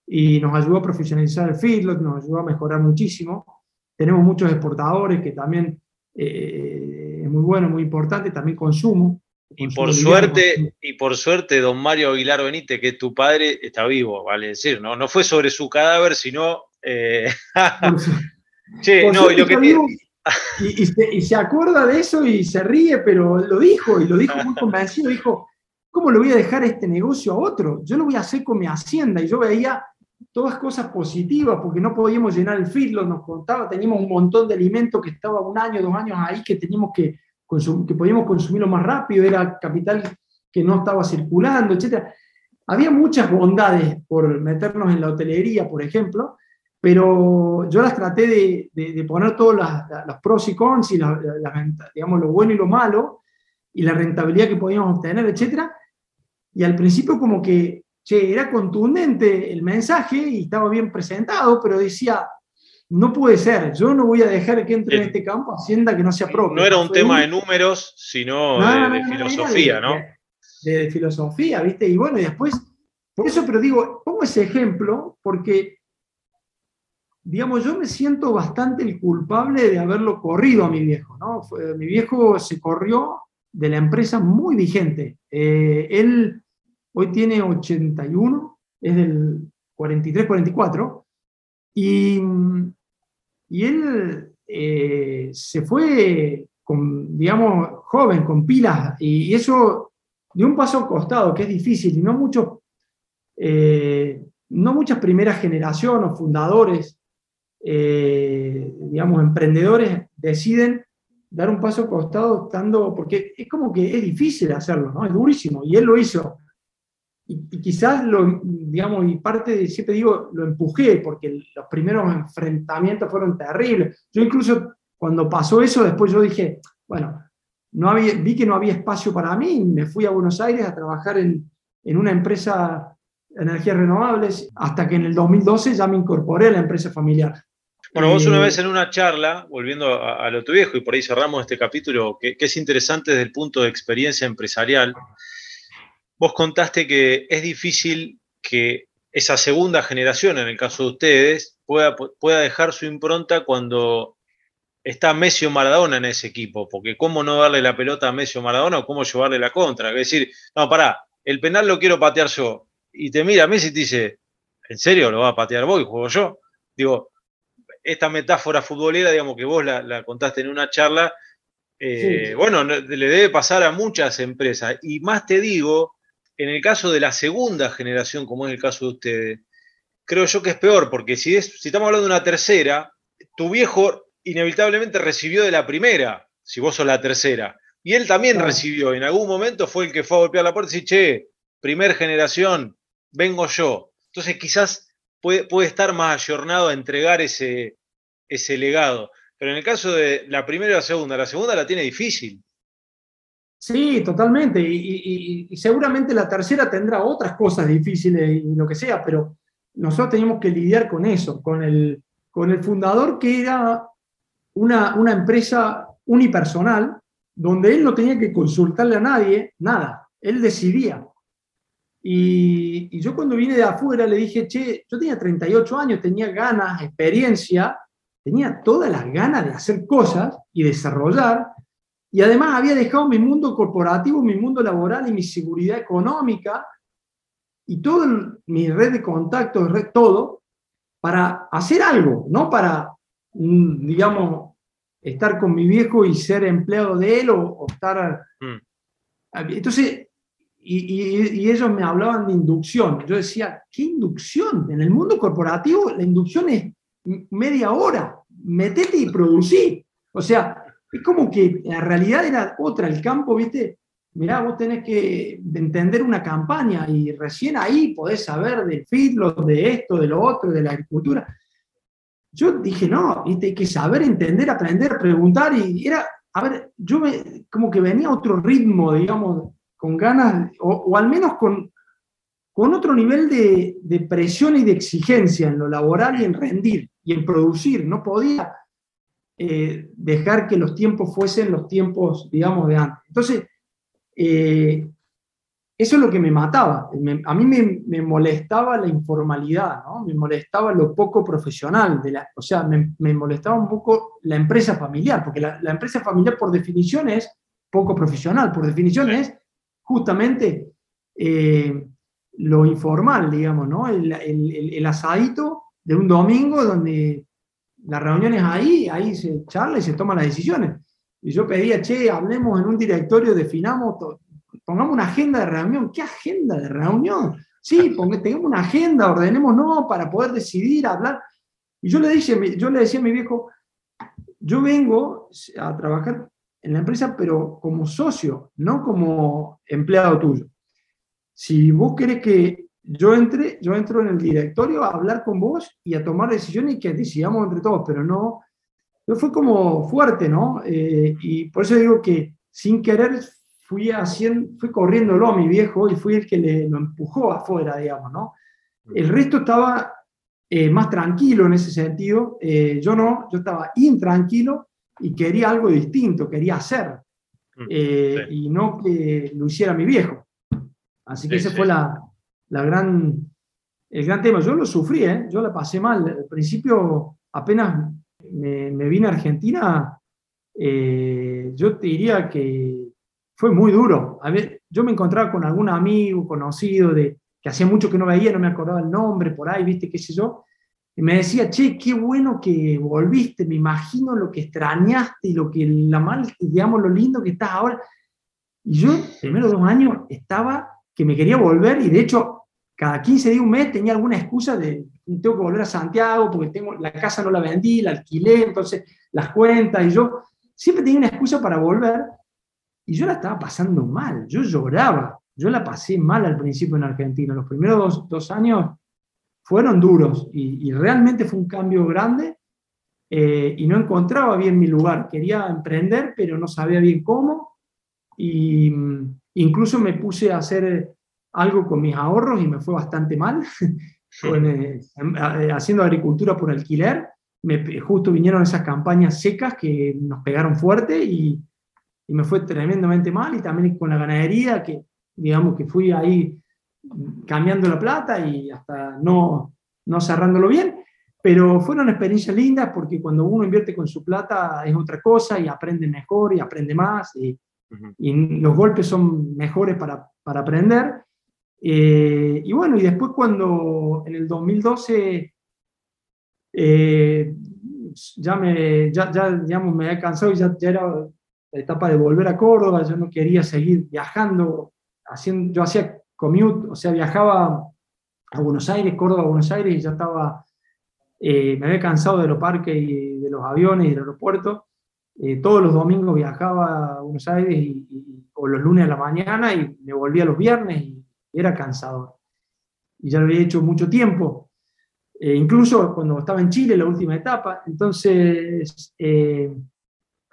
y nos ayudó a profesionalizar el feedlot, nos ayudó a mejorar muchísimo. Tenemos muchos exportadores que también eh, es muy bueno, muy importante, también consumo. Y por suerte, y por suerte, don Mario Aguilar Benítez, que tu padre, está vivo, vale decir, ¿no? No fue sobre su cadáver, sino. Eh... no, y, lo que y, se, y, se, acuerda de eso y se ríe, pero lo dijo, y lo dijo muy convencido, dijo, ¿cómo le voy a dejar este negocio a otro? Yo lo voy a hacer con mi hacienda, y yo veía todas cosas positivas, porque no podíamos llenar el filo, nos contaba, teníamos un montón de alimentos que estaba un año, dos años ahí, que teníamos que que podíamos consumirlo más rápido, era capital que no estaba circulando, etc. Había muchas bondades por meternos en la hotelería, por ejemplo, pero yo las traté de, de, poner todos los pros y cons y digamos, lo bueno y lo malo, y la rentabilidad que podíamos obtener, etc. Y al principio como que, che, era contundente el mensaje y estaba bien presentado, pero decía, no puede ser, yo no voy a dejar que entre en este campo Hacienda que no sea propio. No era un tema de números, sino de, filosofía, ¿no? De, filosofía, ¿viste? Y bueno, y después, por eso, pero digo, pongo ese ejemplo porque, digamos, yo me siento bastante el culpable de haberlo corrido a mi viejo, ¿no? mi viejo se corrió de la empresa muy vigente. Eh, él hoy tiene 81, es del 43-44, y, y él eh, se fue, digamos, joven, con pilas, y, eso de un paso costado, que es difícil, y no muchos, eh, no muchas primeras generaciones o fundadores, eh, digamos, emprendedores, deciden dar un paso costado estando, porque es como que es difícil hacerlo, ¿no? Es durísimo, y él lo hizo y, quizás lo, digamos, y parte de, siempre digo, lo empujé, porque los primeros enfrentamientos fueron terribles. Yo incluso cuando pasó eso, después yo dije, bueno, no había, vi que no había espacio para mí, y me fui a Buenos Aires a trabajar en, en una empresa de energías renovables, hasta que en el 2012 ya me incorporé a la empresa familiar. Bueno, vos una vez en una charla, volviendo a, lo tu viejo, y por ahí cerramos este capítulo, que, que, es interesante desde el punto de experiencia empresarial, Vos contaste que es difícil que esa segunda generación, en el caso de ustedes, pueda, pueda dejar su impronta cuando está Messi o Maradona en ese equipo, porque cómo no darle la pelota a Messi o Maradona o cómo llevarle la contra. Es decir, no, pará, el penal lo quiero patear yo. Y te mira Messi y te dice, ¿en serio lo va a patear vos y juego yo? Digo, esta metáfora futbolera, digamos que vos la, contaste en una charla, eh, bueno, le debe pasar a muchas empresas. Y más te digo, en el caso de la segunda generación, como es el caso de ustedes, creo yo que es peor, porque si, es, si estamos hablando de una tercera, tu viejo inevitablemente recibió de la primera, si vos sos la tercera. Y él también recibió, en algún momento fue el que fue a golpear la puerta y dice, che, primer generación, vengo yo. Entonces quizás puede, puede estar más ayornado a entregar ese, ese legado. Pero en el caso de la primera y la segunda, la segunda la tiene difícil. Sí, totalmente. Y, seguramente la tercera tendrá otras cosas difíciles y lo que sea, pero nosotros teníamos que lidiar con eso, con el, con el fundador que era una, una empresa unipersonal, donde él no tenía que consultarle a nadie, nada, él decidía. Y, y, yo cuando vine de afuera le dije, che, yo tenía 38 años, tenía ganas, experiencia, tenía todas las ganas de hacer cosas y desarrollar, y además había dejado mi mundo corporativo, mi mundo laboral y mi seguridad económica y toda mi red de contactos, red, todo, para hacer algo, no para, mm, digamos, estar con mi viejo y ser empleado de él o, estar... Mm. Entonces, y, y, ellos me hablaban de inducción. Yo decía, ¿qué inducción? En el mundo corporativo la inducción es media hora, metete y producí. O sea, es como que la realidad era otra, el campo, viste, mirá, vos tenés que entender una campaña y recién ahí podés saber del feedlot, de esto, de lo otro, de la agricultura. Yo dije, no, viste, hay que saber, entender, aprender, preguntar y era, a ver, yo me, como que venía otro ritmo, digamos, con ganas, o, al menos con, con otro nivel de, de presión y de exigencia en lo laboral y en rendir y en producir. No podía eh, dejar que los tiempos fuesen los tiempos, digamos, de antes. Entonces, eh, eso es lo que me mataba. a mí me, molestaba la informalidad, ¿no? me molestaba lo poco profesional, de la, o sea, me, molestaba un poco la empresa familiar, porque la, empresa familiar por definición es poco profesional, por definición es justamente eh, lo informal, digamos, ¿no? el, el asadito de un domingo donde las reuniones ahí, ahí se charla y se toman las decisiones. Y yo pedía, che, hablemos en un directorio, definamos, pongamos una agenda de reunión. ¿Qué agenda de reunión? Sí, tengamos una agenda, ordenemos no para poder decidir, hablar. Y yo le, dije, yo le decía a mi viejo, yo vengo a trabajar en la empresa, pero como socio, no como empleado tuyo. Si vos querés que yo entré, yo entro en el directorio a hablar con vos y a tomar decisiones y que decidamos entre todos, pero no, no fue como fuerte, ¿no? Eh, y por eso digo que sin querer fui, haciendo, fui corriéndolo a mi viejo y fui el que le, lo empujó afuera, digamos, ¿no? El resto estaba eh, más tranquilo en ese sentido, eh, yo no, yo estaba intranquilo y quería algo distinto, quería hacer, Mm, eh, y no que lo hiciera mi viejo. Así que Sí, ese sí. fue la, la gran, el gran tema. Yo lo sufrí, ¿eh? yo la pasé mal. Al principio, apenas me, me vine a Argentina, eh, yo te diría que fue muy duro. A ver, yo me encontraba con algún amigo conocido de, que hacía mucho que no veía, no me acordaba el nombre por ahí, viste, qué sé yo, y me decía, che, qué bueno que volviste, me imagino lo que extrañaste y lo que, la mal, digamos, lo lindo que estás ahora. Y yo, primero dos años, estaba que me quería volver y de hecho, cada 15 días, un mes tenía alguna excusa de, tengo que volver a Santiago porque tengo, la casa no la vendí, la alquilé, entonces las cuentas, y yo siempre tenía una excusa para volver y yo la estaba pasando mal, yo lloraba, yo la pasé mal al principio en Argentina, los primeros dos, dos años fueron duros y, y realmente fue un cambio grande eh, y no encontraba bien mi lugar. Quería emprender, pero no sabía bien cómo. Y mm, incluso me puse a hacer eh, algo con mis ahorros y me fue bastante mal. Con, eh, em- eh, haciendo agricultura por alquiler. Me, justo vinieron esas campañas secas que nos pegaron fuerte y, y me fue tremendamente mal. Y también con la ganadería, que digamos que fui ahí cambiando la plata y hasta no, no cerrándolo bien. Pero fueron experiencias lindas porque cuando uno invierte con su plata es otra cosa y aprende mejor y aprende más y, Ujú. y los golpes son mejores para, para aprender. Eh, y bueno, y después cuando en el 2012 eh, ya, me, ya, ya, digamos, me había cansado y ya, ya era la etapa de volver a Córdoba, yo no quería seguir viajando, haciendo, yo hacía commute, o sea, viajaba a Buenos Aires, Córdoba, Buenos Aires, y ya estaba, eh, me había cansado de los parques y de los aviones y del aeropuerto. Eh, todos los domingos viajaba a Buenos Aires y, o los lunes a la mañana y me volvía los viernes y era cansador. Y ya lo había hecho mucho tiempo, eh, incluso cuando estaba en Chile, la última etapa. Entonces, eh,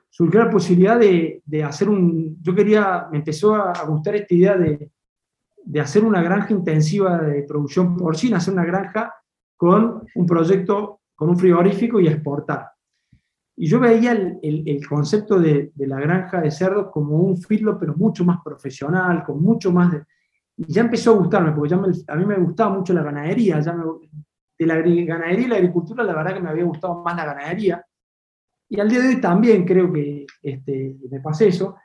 surgió la posibilidad de, de hacer un... Yo quería, me empezó a, a gustar esta idea de, de hacer una granja intensiva de producción porcina, hacer una granja con un proyecto, con un frigorífico y exportar. Y yo veía el, el- el concepto de, de la granja de cerdos como un feedlot, pero mucho más profesional, con mucho más de... Y ya empezó a gustarme, porque ya me- a mí me gustaba mucho la ganadería, ya me- de la ganadería y la agricultura, la verdad que me había gustado más la ganadería. Y al día de hoy también creo que este, me pasé eso.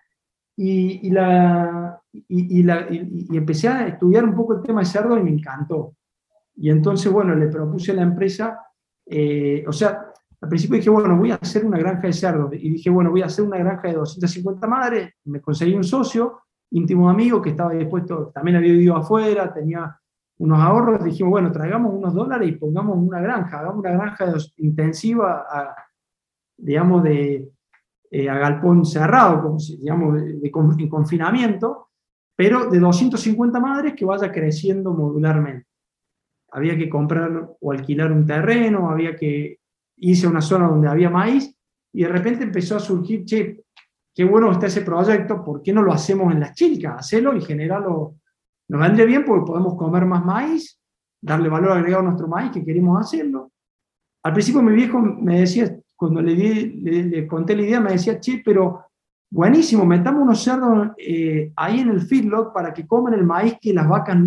Y, y la, y, la- y- empecé a estudiar un poco el tema de cerdo y me encantó. Y entonces, bueno, le propuse a la empresa, eh, o sea, al principio dije, bueno, voy a hacer una granja de cerdos. Y dije, bueno, voy a hacer una granja de 250 madres. Me conseguí un socio, íntimo amigo, que estaba dispuesto, también había vivido afuera, tenía unos ahorros. Dijimos, bueno, traigamos unos dólares y pongamos una granja, hagamos una granja intensiva, a- digamos, de, eh, a galpón cerrado, como si, digamos, de, de en confinamiento, pero de 250 madres que vaya creciendo modularmente. Había que comprar o alquilar un terreno, había que irse a una zona donde había maíz, y de repente empezó a surgir, che, qué bueno está ese proyecto, ¿por qué no lo hacemos en las chicas? Hacelo y generarlo. Nos vendría bien porque podemos comer más maíz, darle valor agregado a nuestro maíz, que queremos hacerlo. Al principio mi viejo me decía, cuando le, di- le, le conté la idea, me decía, che, pero buenísimo, metamos unos cerdos eh, ahí en el feedlot para que coman el maíz que las vacas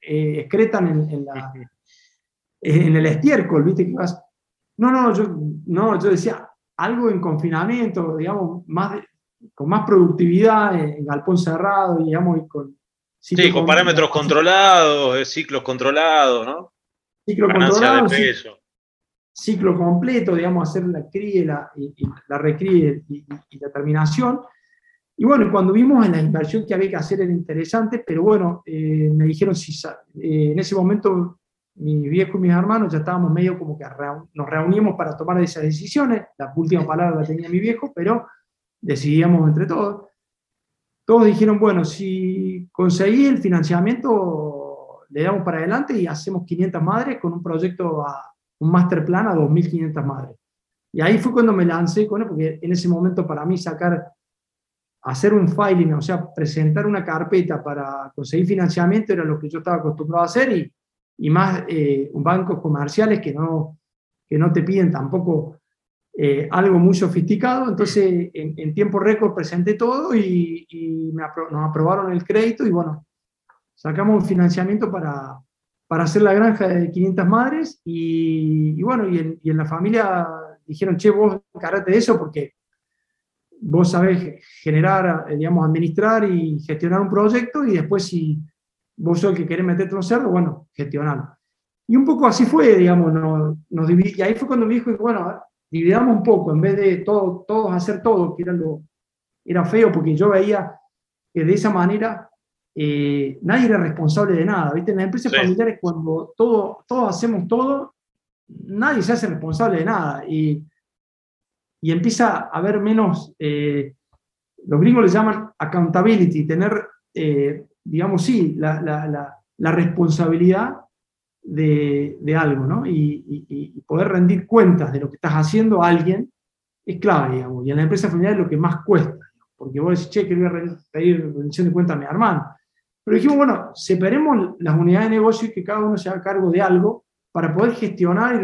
eh, excretan en, en la- en el estiércol, ¿viste? Que vas- no, no, yo, no, yo decía algo en confinamiento, digamos, más de- con más productividad, en, galpón cerrado, digamos, y con... Sí, con parámetros controlados, eh, ciclos controlados, ¿no? Ciclo Ganancia controlado, de sí, peso. Ciclo completo, digamos, hacer la cría, y la, y, y la recría y, y- la terminación. Y bueno, cuando vimos en la inversión que había que hacer era interesante, pero bueno, eh, me dijeron si eh, en ese momento mi viejo y mis hermanos ya estábamos medio como que nos reunimos para tomar esas decisiones. La última palabra la tenía mi viejo, pero decidíamos entre todos. Todos dijeron, bueno, si conseguí el financiamiento, le damos para adelante y hacemos 500 madres con un proyecto, a, un master plan a 2.500 madres. Y ahí fue cuando me lancé con él, porque en ese momento para mí sacar hacer un filing, o sea, presentar una carpeta para conseguir financiamiento era lo que yo estaba acostumbrado a hacer y, y más eh, bancos comerciales que no, que no te piden tampoco eh, algo muy sofisticado. Entonces, en, tiempo récord presenté todo y, nos aprobaron el crédito y bueno, sacamos un financiamiento para, para hacer la granja de 500 madres y, bueno, y en, y en, la familia dijeron, che, vos encárate de eso porque vos sabés generar, eh, digamos, administrar y gestionar un proyecto y después si vos sos el que querés meterte un cerdo, bueno, gestionarlo. Y un poco así fue, digamos, nos, nos y ahí fue cuando me dijo, bueno, dividamos un poco, en vez de todo, todos hacer todo, que era, lo, era feo, porque yo veía que de esa manera eh, nadie era responsable de nada, ¿viste? En las empresas familiares cuando todo, todos hacemos todo, nadie se hace responsable de nada. Y y empieza a haber menos, eh, los gringos le llaman accountability, tener, eh, digamos, sí, la, la, la, responsabilidad de, de, algo, ¿no? Y, y, poder rendir cuentas de lo que estás haciendo a alguien es clave, digamos. Y en la empresa familiar es lo que más cuesta, porque vos decís, che, que voy a pedir rendición de cuentas a mi hermano. Pero dijimos, bueno, separemos las unidades de negocio y que cada uno se haga cargo de algo para poder gestionar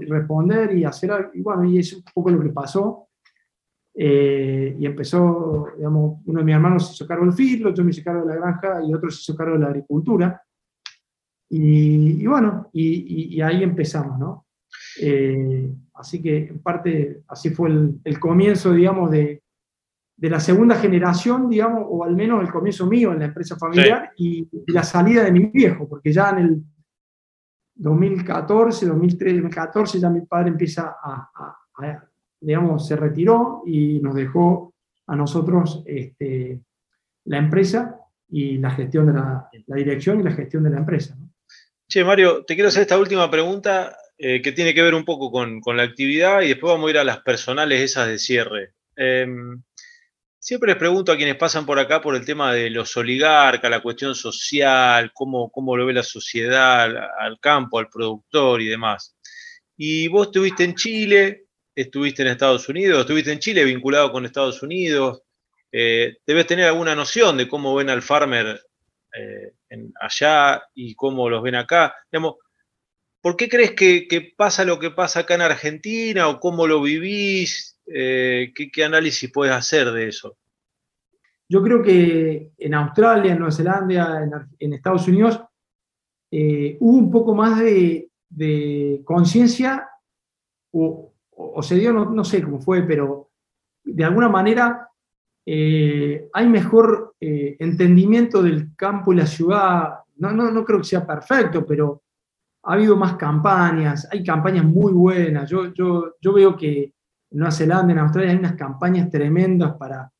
y, responder y hacer, y bueno, y es un poco lo que pasó. Eh, y empezó, digamos, uno de mis hermanos se hizo cargo del filo, otro me hizo cargo de la granja y otro se hizo cargo de la agricultura. Y, bueno, y, ahí empezamos, ¿no? Eh, así que en parte así fue el, comienzo, digamos, de, de, la segunda generación, digamos, o al menos el comienzo mío en la empresa familiar y, la salida de mi viejo, porque ya en el 2014, 2013, 2014 ya mi padre empieza a, digamos, se retiró y nos dejó a nosotros este, la empresa y la gestión de la, dirección y la gestión de la empresa. Che, Mario, te quiero hacer esta última pregunta eh, que tiene que ver un poco con, con, la actividad y después vamos a ir a las personales esas de cierre. Em, Siempre les pregunto a quienes pasan por acá por el tema de los oligarcas, la cuestión social, cómo, cómo lo ve la sociedad, al campo, al productor y demás. Y vos estuviste en Chile, estuviste en Estados Unidos, estuviste en Chile vinculado con Estados Unidos. Eh, debes tener alguna noción de cómo ven al farmer eh, allá y cómo los ven acá. ¿Por qué crees que, pasa lo que pasa acá en Argentina o cómo lo vivís? Eh, ¿qué, análisis puedes hacer de eso? Yo creo que en Australia, en Nueva Zelanda, en, Estados Unidos, eh, hubo un poco más de, conciencia, o, se dio, no, sé cómo fue, pero de alguna manera eh, hay mejor entendimiento del campo y la ciudad. No, no, no creo que sea perfecto, pero ha habido más campañas, hay campañas muy buenas. Yo, yo, yo veo que Nueva Zelanda, en Australia, hay unas campañas tremendas para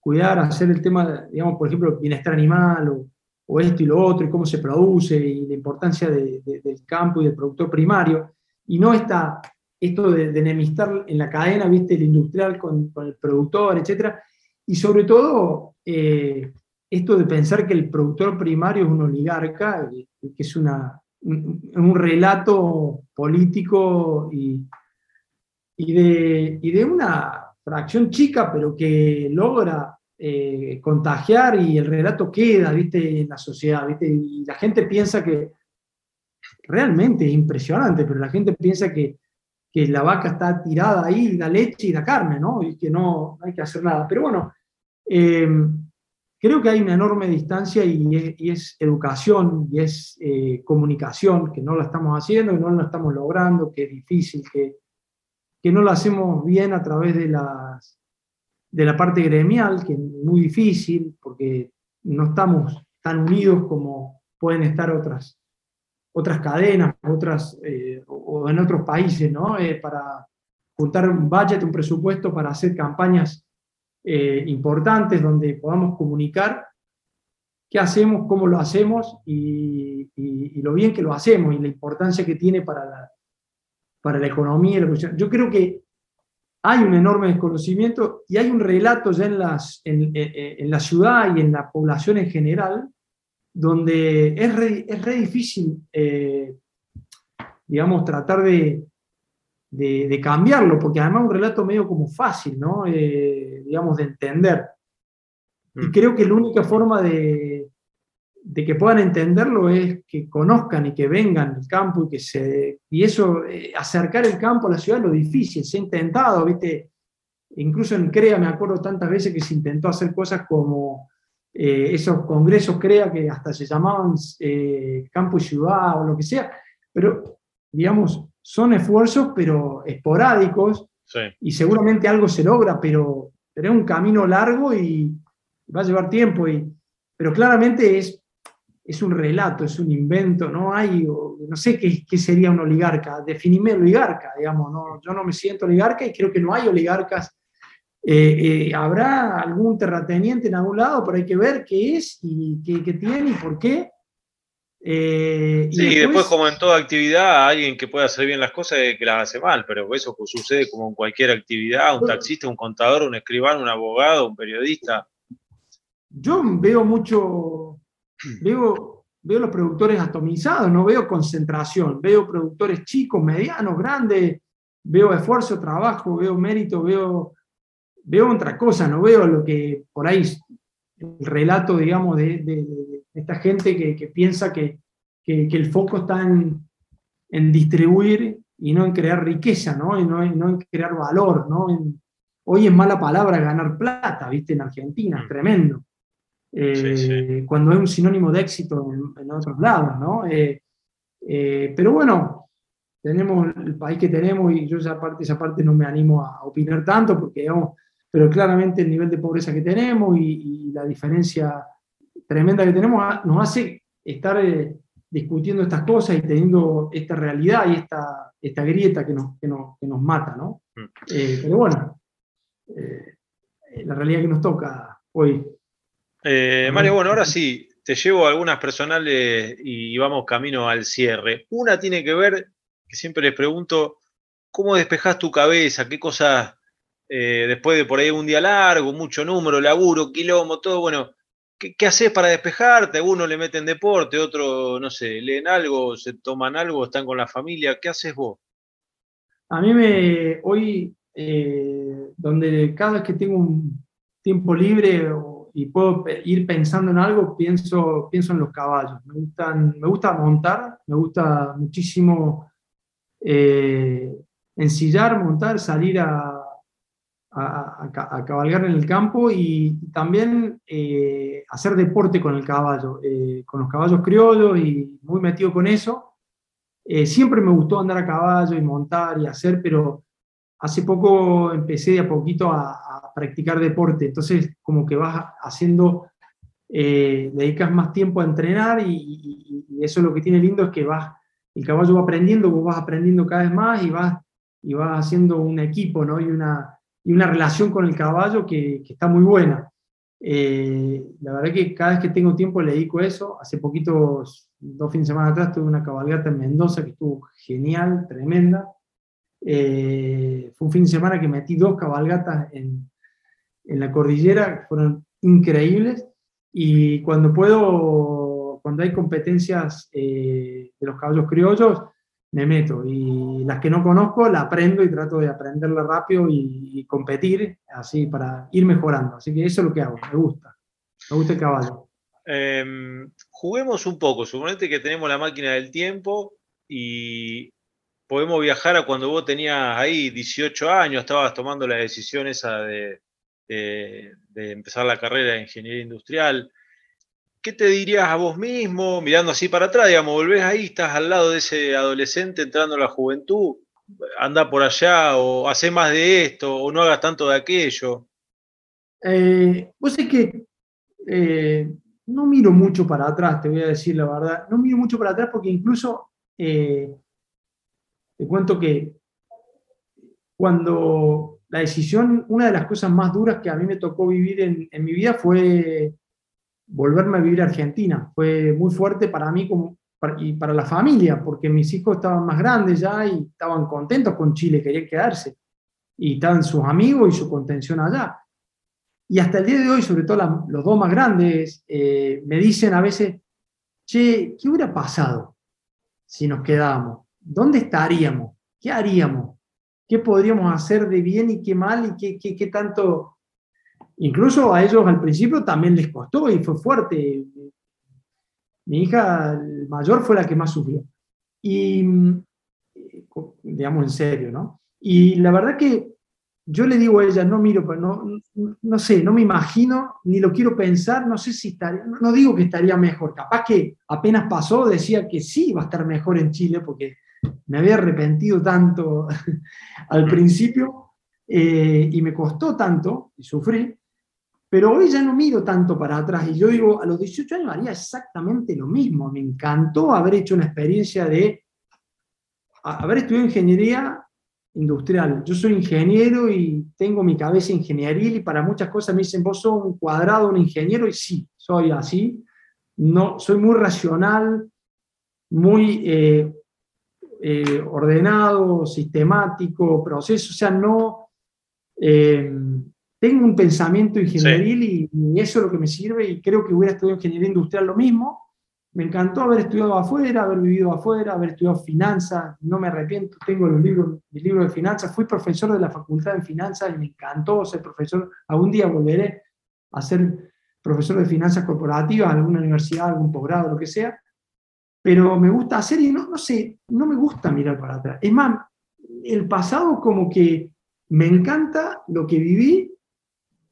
cuidar, hacer el tema, digamos, por ejemplo, bienestar animal o, esto y lo otro, y cómo se produce, y la importancia del campo y del productor primario, y no está esto de, enemistar en la cadena, viste, el industrial con, el productor, etcétera, y sobre todo eh, esto de pensar que el productor primario es un oligarca, que es una, un relato político y, y de, y de una fracción chica, pero que logra eh, contagiar y el relato queda, ¿viste? En la sociedad, ¿viste? Y la gente piensa que realmente es impresionante, pero la gente piensa que, que la vaca está tirada ahí, la leche y la carne, ¿no? Y que no, hay que hacer nada. Pero bueno, eh, creo que hay una enorme distancia y es, educación y es eh, comunicación, que no la estamos haciendo, y no la estamos logrando, que es difícil, que, que no lo hacemos bien a través de, las, de la parte gremial, que es muy difícil, porque no estamos tan unidos como pueden estar otras, otras cadenas, otras, eh, o en otros países, ¿no? Eh, para juntar un budget, un presupuesto para hacer campañas eh, importantes donde podamos comunicar qué hacemos, cómo lo hacemos y, y, lo bien que lo hacemos y la importancia que tiene para la, para la economía y la producción. Yo creo que hay un enorme desconocimiento y hay un relato ya en, las, en, en, la ciudad y en la población en general, donde es re, es re difícil, eh, digamos, tratar de, de, cambiarlo, porque además es un relato medio como fácil, ¿no? Eh, digamos, de entender. Y mm. creo que la única forma de, de que puedan entenderlo es que conozcan y que vengan al campo y que se. Y eso, eh, acercar el campo a la ciudad es lo difícil, se ha intentado, ¿viste? Incluso en CREA me acuerdo tantas veces que se intentó hacer cosas como eh, esos congresos CREA que hasta se llamaban eh, campo y ciudad o lo que sea, pero digamos, son esfuerzos pero esporádicos y seguramente algo se logra, pero, pero es un camino largo y va a llevar tiempo, y, pero claramente es es un relato, es un invento, no hay, no sé qué, qué sería un oligarca, definime oligarca, digamos, ¿no? yo no me siento oligarca y creo que no hay oligarcas. Eh, eh, habrá algún terrateniente en algún lado, pero hay que ver qué es y qué, tiene y por qué. Eh, sí, y después, como en toda actividad, alguien que pueda hacer bien las cosas es que las hace mal, pero eso sucede como en cualquier actividad, un taxista, un contador, un escribano, un abogado, un periodista. Yo veo mucho, Veo, veo los productores atomizados, no veo concentración, veo productores chicos, medianos, grandes, veo esfuerzo, trabajo, veo mérito, veo, veo otra cosa, no veo lo que por ahí el relato, digamos, de, esta gente que, piensa que, el foco está en, distribuir y no en crear riqueza, ¿no? Y no, en crear valor, ¿no? hoy es mala palabra ganar plata, ¿viste? En Argentina, es tremendo. Eh, cuando es un sinónimo de éxito en, otros lados, ¿no? Eh, eh, pero bueno, tenemos el país que tenemos y yo esa parte, esa parte no me animo a opinar tanto porque, digamos, pero claramente el nivel de pobreza que tenemos y, la diferencia tremenda que tenemos nos hace estar discutiendo estas cosas y teniendo esta realidad y esta, esta grieta que nos, que nos, que nos mata, ¿no? Mm. pero bueno, la realidad que nos toca hoy. Eh, Mario, bueno, ahora sí, te llevo algunas personales y vamos camino al cierre. Una tiene que ver, que siempre les pregunto, ¿cómo despejas tu cabeza? ¿Qué cosas, eh, después de por ahí un día largo, mucho número, laburo, quilombo, todo, bueno, ¿qué, haces para despejarte? Uno le meten deporte, otro, no sé, leen algo, se toman algo, están con la familia. ¿Qué haces vos? A mí me, hoy, eh, donde cada vez que tengo un tiempo libre y puedo ir pensando en algo, pienso, pienso en los caballos. Me, gustan, me gusta montar, me gusta muchísimo eh, ensillar, montar, salir a, a, cabalgar en el campo y también eh, hacer deporte con el caballo, eh, con los caballos criollos y muy metido con eso. siempre me gustó andar a caballo y montar y hacer, pero hace poco empecé de a poquito a, practicar deporte, entonces como que vas haciendo, eh, dedicas más tiempo a entrenar y, eso lo que tiene lindo es que vas, el caballo va aprendiendo, vos vas aprendiendo cada vez más y vas, y vas haciendo un equipo ¿no? y, una, y una relación con el caballo que, está muy buena. Eh, la verdad que cada vez que tengo tiempo le dedico eso. Hace poquitos, dos fines de semana atrás, tuve una cabalgata en Mendoza que estuvo genial, tremenda. Eh, fue un fin de semana que metí dos cabalgatas en, en la cordillera, fueron increíbles. Y cuando puedo, cuando hay competencias eh, de los caballos criollos, me meto. Y las que no conozco, la aprendo y trato de aprenderla rápido y, competir así para ir mejorando. Así que eso es lo que hago, me gusta. Me gusta el caballo. Em, juguemos un poco, suponete que tenemos la máquina del tiempo y podemos viajar a cuando vos tenías ahí 18 años, estabas tomando la decisión esa de, empezar la carrera de ingeniería industrial. ¿Qué te dirías a vos mismo, mirando así para atrás, digamos, volvés ahí, estás al lado de ese adolescente entrando a la juventud, anda por allá, o hace más de esto, o no hagas tanto de aquello? Eh, vos es que eh, no miro mucho para atrás, te voy a decir la verdad. No miro mucho para atrás porque incluso eh, te cuento que cuando la decisión, una de las cosas más duras que a mí me tocó vivir en, mi vida fue volverme a vivir a Argentina. Fue muy fuerte para mí y para la familia, porque mis hijos estaban más grandes ya y estaban contentos con Chile, querían quedarse. Y estaban sus amigos y su contención allá. Y hasta el día de hoy, sobre todo los dos más grandes, eh, me dicen a veces, che, ¿qué hubiera pasado si nos quedábamos? ¿dónde estaríamos? ¿Qué haríamos? ¿Qué podríamos hacer de bien y qué mal y qué, qué, tanto? incluso a ellos al principio también les costó y fue fuerte. Mi hija mayor fue la que más sufrió. Y, digamos en serio, ¿no? Y la verdad que yo le digo a ella, no miro, no, no sé, no me imagino, ni lo quiero pensar, no sé si estaría, no digo que estaría mejor, capaz que apenas pasó decía que sí iba a estar mejor en Chile, porque me había arrepentido tanto al principio eh, y me costó tanto y sufrí, pero hoy ya no miro tanto para atrás y yo digo, a los 18 años haría exactamente lo mismo. Me encantó haber hecho una experiencia de haber estudiado ingeniería industrial. Yo soy ingeniero y tengo mi cabeza ingenieril y para muchas cosas me dicen, vos sos un cuadrado, un ingeniero, y sí, soy así. No, soy muy racional, muy eh, eh, ordenado, sistemático, proceso, o sea, no... Eh, tengo un pensamiento ingenieril y, eso es lo que me sirve y creo que hubiera estudiado ingeniería industrial lo mismo. Me encantó haber estudiado afuera, haber vivido afuera, haber estudiado finanzas, no me arrepiento, tengo los libros, mi libro de finanzas, fui profesor de la facultad de finanzas y me encantó ser profesor, algún día volveré a ser profesor de finanzas corporativas, en alguna universidad, algún posgrado, lo que sea, pero me gusta hacer y no, no sé, no me gusta mirar para atrás. Es más, el pasado como que me encanta lo que viví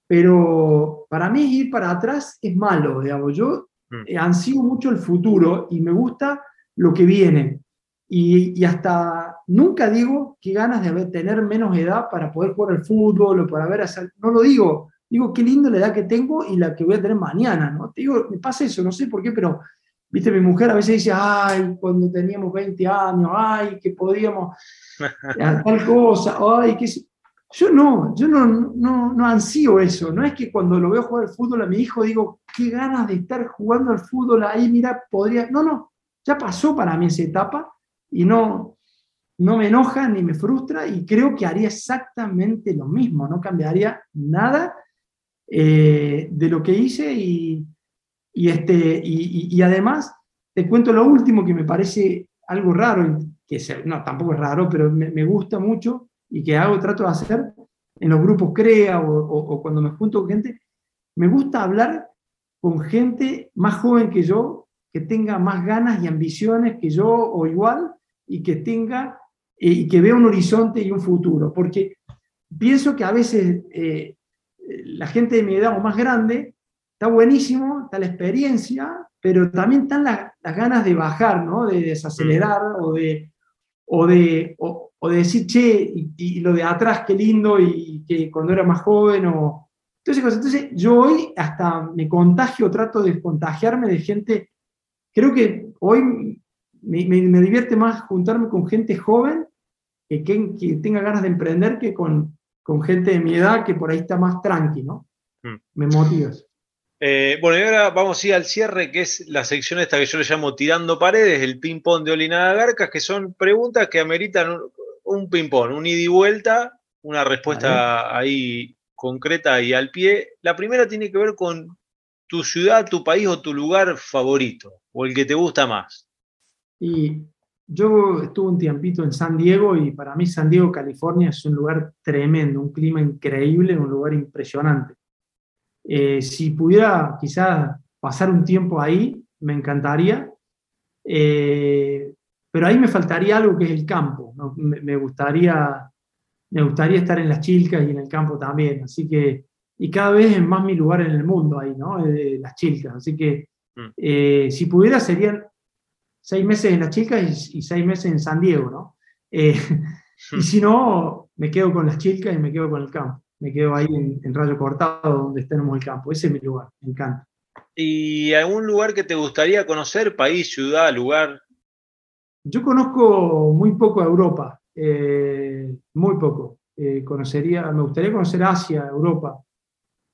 pero para mí ir para atrás es malo, digamos. Yo mm. ansío mucho el futuro y me gusta lo que viene. Y, y, hasta nunca digo que ganas de tener menos edad para poder jugar al fútbol o para ver hacer, no lo digo, digo qué lindo la edad que tengo y la que voy a tener mañana, ¿no? Te digo, me pasa eso, no sé por qué, pero, viste, mi mujer a veces dice, ay, cuando teníamos 20 años, ay, que podíamos, tal cosa, ay, que yo no, yo no, no, no ansío eso. No es que cuando lo veo jugar al fútbol a mi hijo digo, qué ganas de estar jugando al fútbol ahí, mira, podría. No, no, ya pasó para mí esa etapa y no, no me enoja ni me frustra y creo que haría exactamente lo mismo, no cambiaría nada eh, de lo que hice y, este, y, además te cuento lo último que me parece algo raro, que no, tampoco es raro, pero me, gusta mucho y que hago, trato de hacer en los grupos CREA o, cuando me junto con gente, me gusta hablar con gente más joven que yo, que tenga más ganas y ambiciones que yo o igual, y que tenga eh, y que vea un horizonte y un futuro, porque pienso que a veces eh, la gente de mi edad o más grande está buenísimo, está la experiencia, pero también están las, ganas de bajar, ¿no? de desacelerar o de, o de, o de decir, che, y, lo de atrás, qué lindo, y, que cuando era más joven, o... Entonces, entonces yo hoy hasta me contagio, trato de contagiarme de gente, creo que hoy me, me, divierte más juntarme con gente joven que, que, tenga ganas de emprender que con, con gente de mi edad que por ahí está más tranqui, ¿no? Hmm. Me motivas. Eh, bueno, y ahora vamos a ir al cierre, que es la sección esta que yo le llamo Tirando Paredes, el ping-pong de Olinada Garcas, que son preguntas que ameritan un ping-pong, un ida y vuelta, una respuesta ahí concreta y al pie. La primera tiene que ver con tu ciudad, tu país o tu lugar favorito, o el que te gusta más. Y yo estuve un tiempito en San Diego y para mí San Diego, California es un lugar tremendo, un clima increíble, un lugar impresionante. Eh, si pudiera quizás pasar un tiempo ahí, me encantaría. Eh, pero ahí me faltaría algo que es el campo. Me, gustaría, me gustaría estar en las chilcas y en el campo también. Así que, y cada vez es más mi lugar en el mundo ahí, ¿no? las chilcas. Así que mm. eh, si pudiera serían seis meses en las chilcas y, seis meses en San Diego, ¿no? Eh, y si no, me quedo con las chilcas y me quedo con el campo. Me quedo ahí en, en Rayo Cortado, donde tenemos el campo. Ese es mi lugar, me encanta. ¿Y algún lugar que te gustaría conocer? País, ciudad, lugar. Yo conozco muy poco a Europa, eh, muy poco. Eh, conocería, me gustaría conocer Asia, Europa.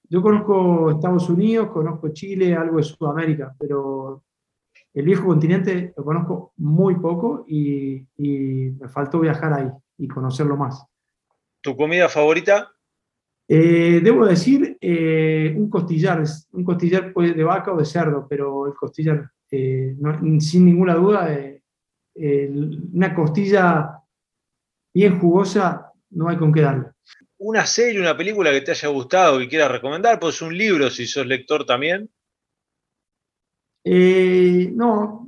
Yo conozco Estados Unidos, conozco Chile, algo de Sudamérica, pero el viejo continente lo conozco muy poco y, me faltó viajar ahí y conocerlo más. ¿Tu comida favorita? Eh, debo decir un costillar, un costillar de vaca o de cerdo, pero el costillar, sin ninguna duda, una costilla bien jugosa, no hay con qué darle. una serie, una película que te haya gustado, que quieras recomendar, pues un libro si sos lector también. Eh, no,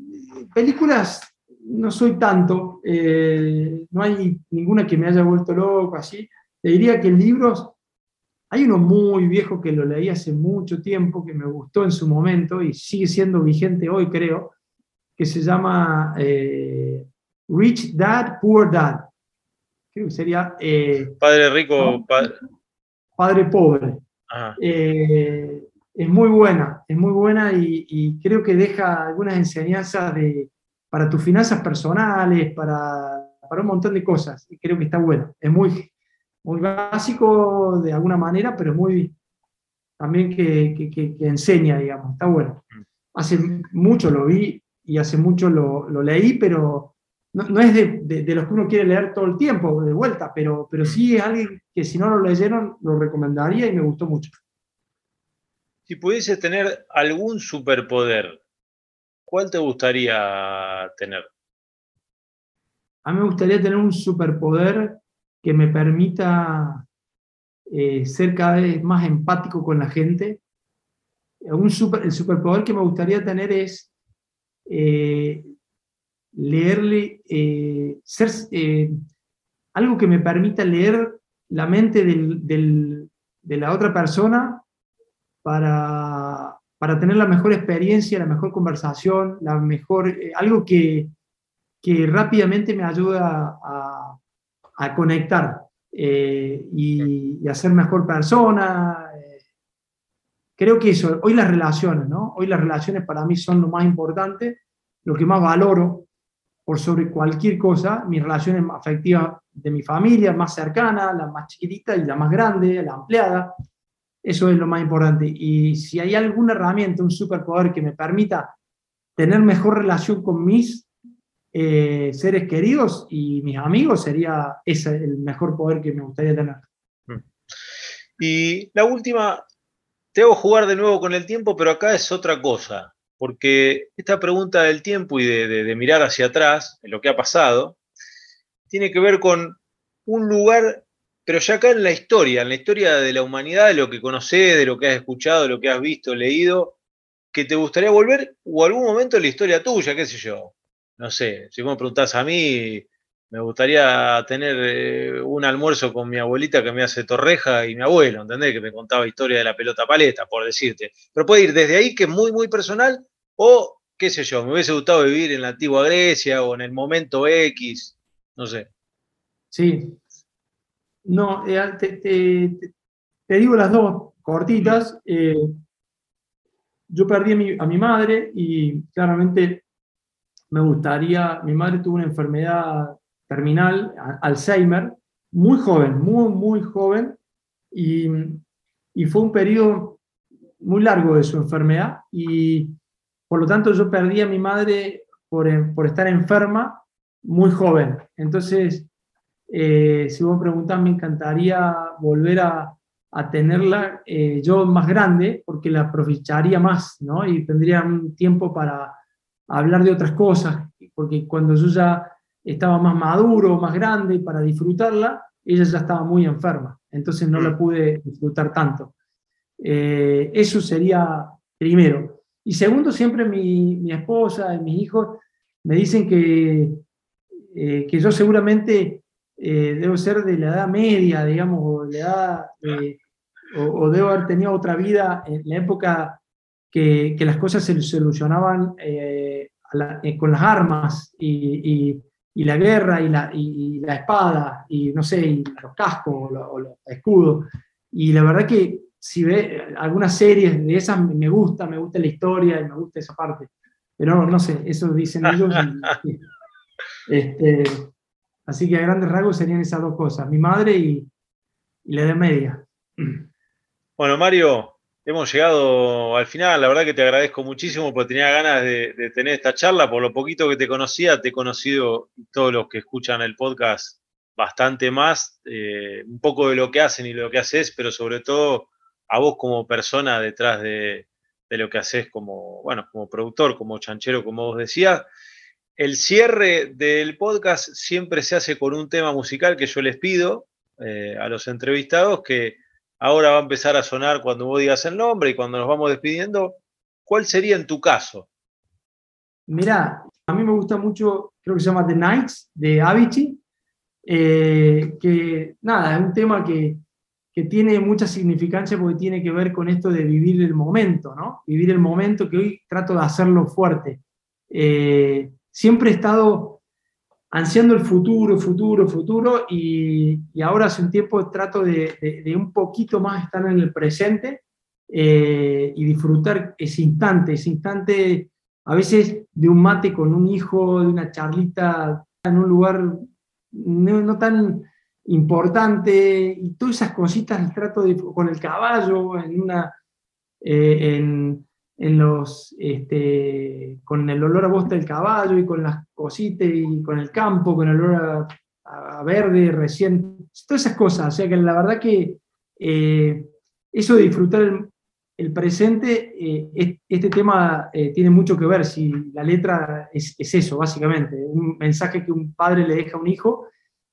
películas no soy tanto, eh, no hay ninguna que me haya vuelto loco así. Te diría que libros, hay uno muy viejo que lo leí hace mucho tiempo, que me gustó en su momento y sigue siendo vigente hoy, creo, que se llama eh, Rich Dad, Poor Dad. Creo que sería... padre rico, padre... padre pobre es muy buena, es muy buena y, creo que deja algunas enseñanzas de, para tus finanzas personales, para, un montón de cosas. Y creo que está bueno. Es muy, muy básico de alguna manera, pero muy también que, enseña, digamos. Está bueno. Hace mucho lo vi y hace mucho lo, leí, pero no, es de, los que uno quiere leer todo el tiempo, de vuelta, pero, pero sí es alguien que si no lo leyeron, lo recomendaría y me gustó mucho. Si pudieses tener algún superpoder, ¿cuál te gustaría tener? A mí me gustaría tener un superpoder que me permita eh, ser cada vez más empático con la gente. Un super, el superpoder que me gustaría tener es eh, leerle, eh, ser, algo que me permita leer la mente de la otra persona para, para tener la mejor experiencia, la mejor conversación, la mejor, algo que, que, rápidamente me ayuda a, a conectar eh, y, a ser mejor persona. Eh. Creo que eso, hoy las relaciones, ¿no? Hoy las relaciones para mí son lo más importante, lo que más valoro por sobre cualquier cosa, mis relaciones afectivas de mi familia, más cercana, la más chiquitita y la más grande, la ampliada. Eso es lo más importante. Y si hay alguna herramienta, un superpoder que me permita tener mejor relación con mis eh, seres queridos y mis amigos, sería ese el mejor poder que me gustaría tener. Mm. Y la última, te hago jugar de nuevo con el tiempo, pero acá es otra cosa, porque esta pregunta del tiempo y de, mirar hacia atrás, en lo que ha pasado, tiene que ver con un lugar pero ya acá en la historia, en la historia de la humanidad, de lo que conoces, de lo que has escuchado, de lo que has visto, leído, que te gustaría volver, o algún momento en la historia tuya, qué sé yo. No sé, si vos me preguntás a mí, me gustaría tener eh, un almuerzo con mi abuelita que me hace torreja y mi abuelo, ¿entendés? Que me contaba historia de la pelota paleta, por decirte. Pero puede ir desde ahí, que es muy, muy personal, o qué sé yo, me hubiese gustado vivir en la antigua Grecia o en el momento X, no sé. Sí, no, eh, te, digo las dos cortitas. Eh, yo perdí a mi, madre y claramente me gustaría, mi madre tuvo una enfermedad terminal, Alzheimer, muy joven, muy, muy joven, y, fue un periodo muy largo de su enfermedad y por lo tanto yo perdí a mi madre por, por estar enferma muy joven. Entonces, eh, si vos preguntás, me encantaría volver a, tenerla eh, yo más grande, porque la aprovecharía más, ¿no? Y tendría un tiempo para hablar de otras cosas, porque cuando yo ya estaba más maduro, más grande para disfrutarla, ella ya estaba muy enferma, entonces no la mm. pude disfrutar tanto. Eh, eso sería primero. Y segundo, siempre mi, mi, esposa y mis hijos me dicen que, que yo seguramente eh, debo ser de la edad media, digamos, o, la edad, eh, o, debo haber tenido otra vida en la época que, que las cosas se solucionaban eh, con las armas y, y, la guerra y la, y la, espada y no sé, los cascos o, los, escudos. Y la verdad que si ve algunas series de esas me gusta, me gusta la historia y me gusta esa parte. Pero no, sé, eso dicen ellos. este, Así que a grandes rasgos serían esas dos cosas, mi madre y, la de media. Bueno, Mario, hemos llegado al final. La verdad que te agradezco muchísimo porque tenía ganas de, tener esta charla. Por lo poquito que te conocía, te he conocido todos los que escuchan el podcast bastante más, eh, un poco de lo que hacen y lo que haces, pero sobre todo a vos como persona detrás de, lo que haces como, bueno, como productor, como chanchero, como vos decías. El cierre del podcast siempre se hace con un tema musical que yo les pido. eh, a los entrevistados que ahora va a empezar a sonar cuando vos digas el nombre y cuando nos vamos despidiendo. ¿Cuál sería en tu caso? Mirá, a mí me gusta mucho, creo que se llama The Nights, de Avicii, eh, que nada, es un tema que, que, tiene mucha significancia porque tiene que ver con esto de vivir el momento, ¿no? Vivir el momento que hoy trato de hacerlo fuerte. Eh, siempre he estado ansiando el futuro, futuro, futuro, y, ahora hace un tiempo trato de, de, un poquito más estar en el presente eh, y disfrutar ese instante, ese instante a veces de un mate con un hijo, de una charlita en un lugar no, tan importante, y todas esas cositas trato de, con el caballo, en una, eh, en, los, este, con el olor a bosta del caballo y con las cositas y con el campo, con el olor a, verde recién, todas esas cosas, o sea que la verdad que eh, eso de disfrutar el, el presente, eh, este tema eh, tiene mucho que ver, si la letra es, es, eso, básicamente, un mensaje que un padre le deja a un hijo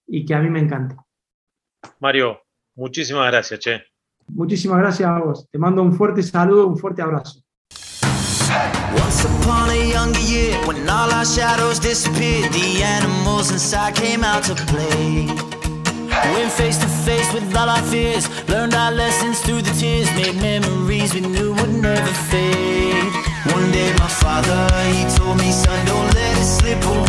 y que a mí me encanta. Mario, muchísimas gracias, Che. Muchísimas gracias a vos. Te mando un fuerte saludo, un fuerte abrazo. Once upon a younger year, when all our shadows disappeared, the animals inside came out to play. Went face to face with all our fears, learned our lessons through the tears, made memories we knew would never fade. One day my father, he told me, son, don't let it slip away.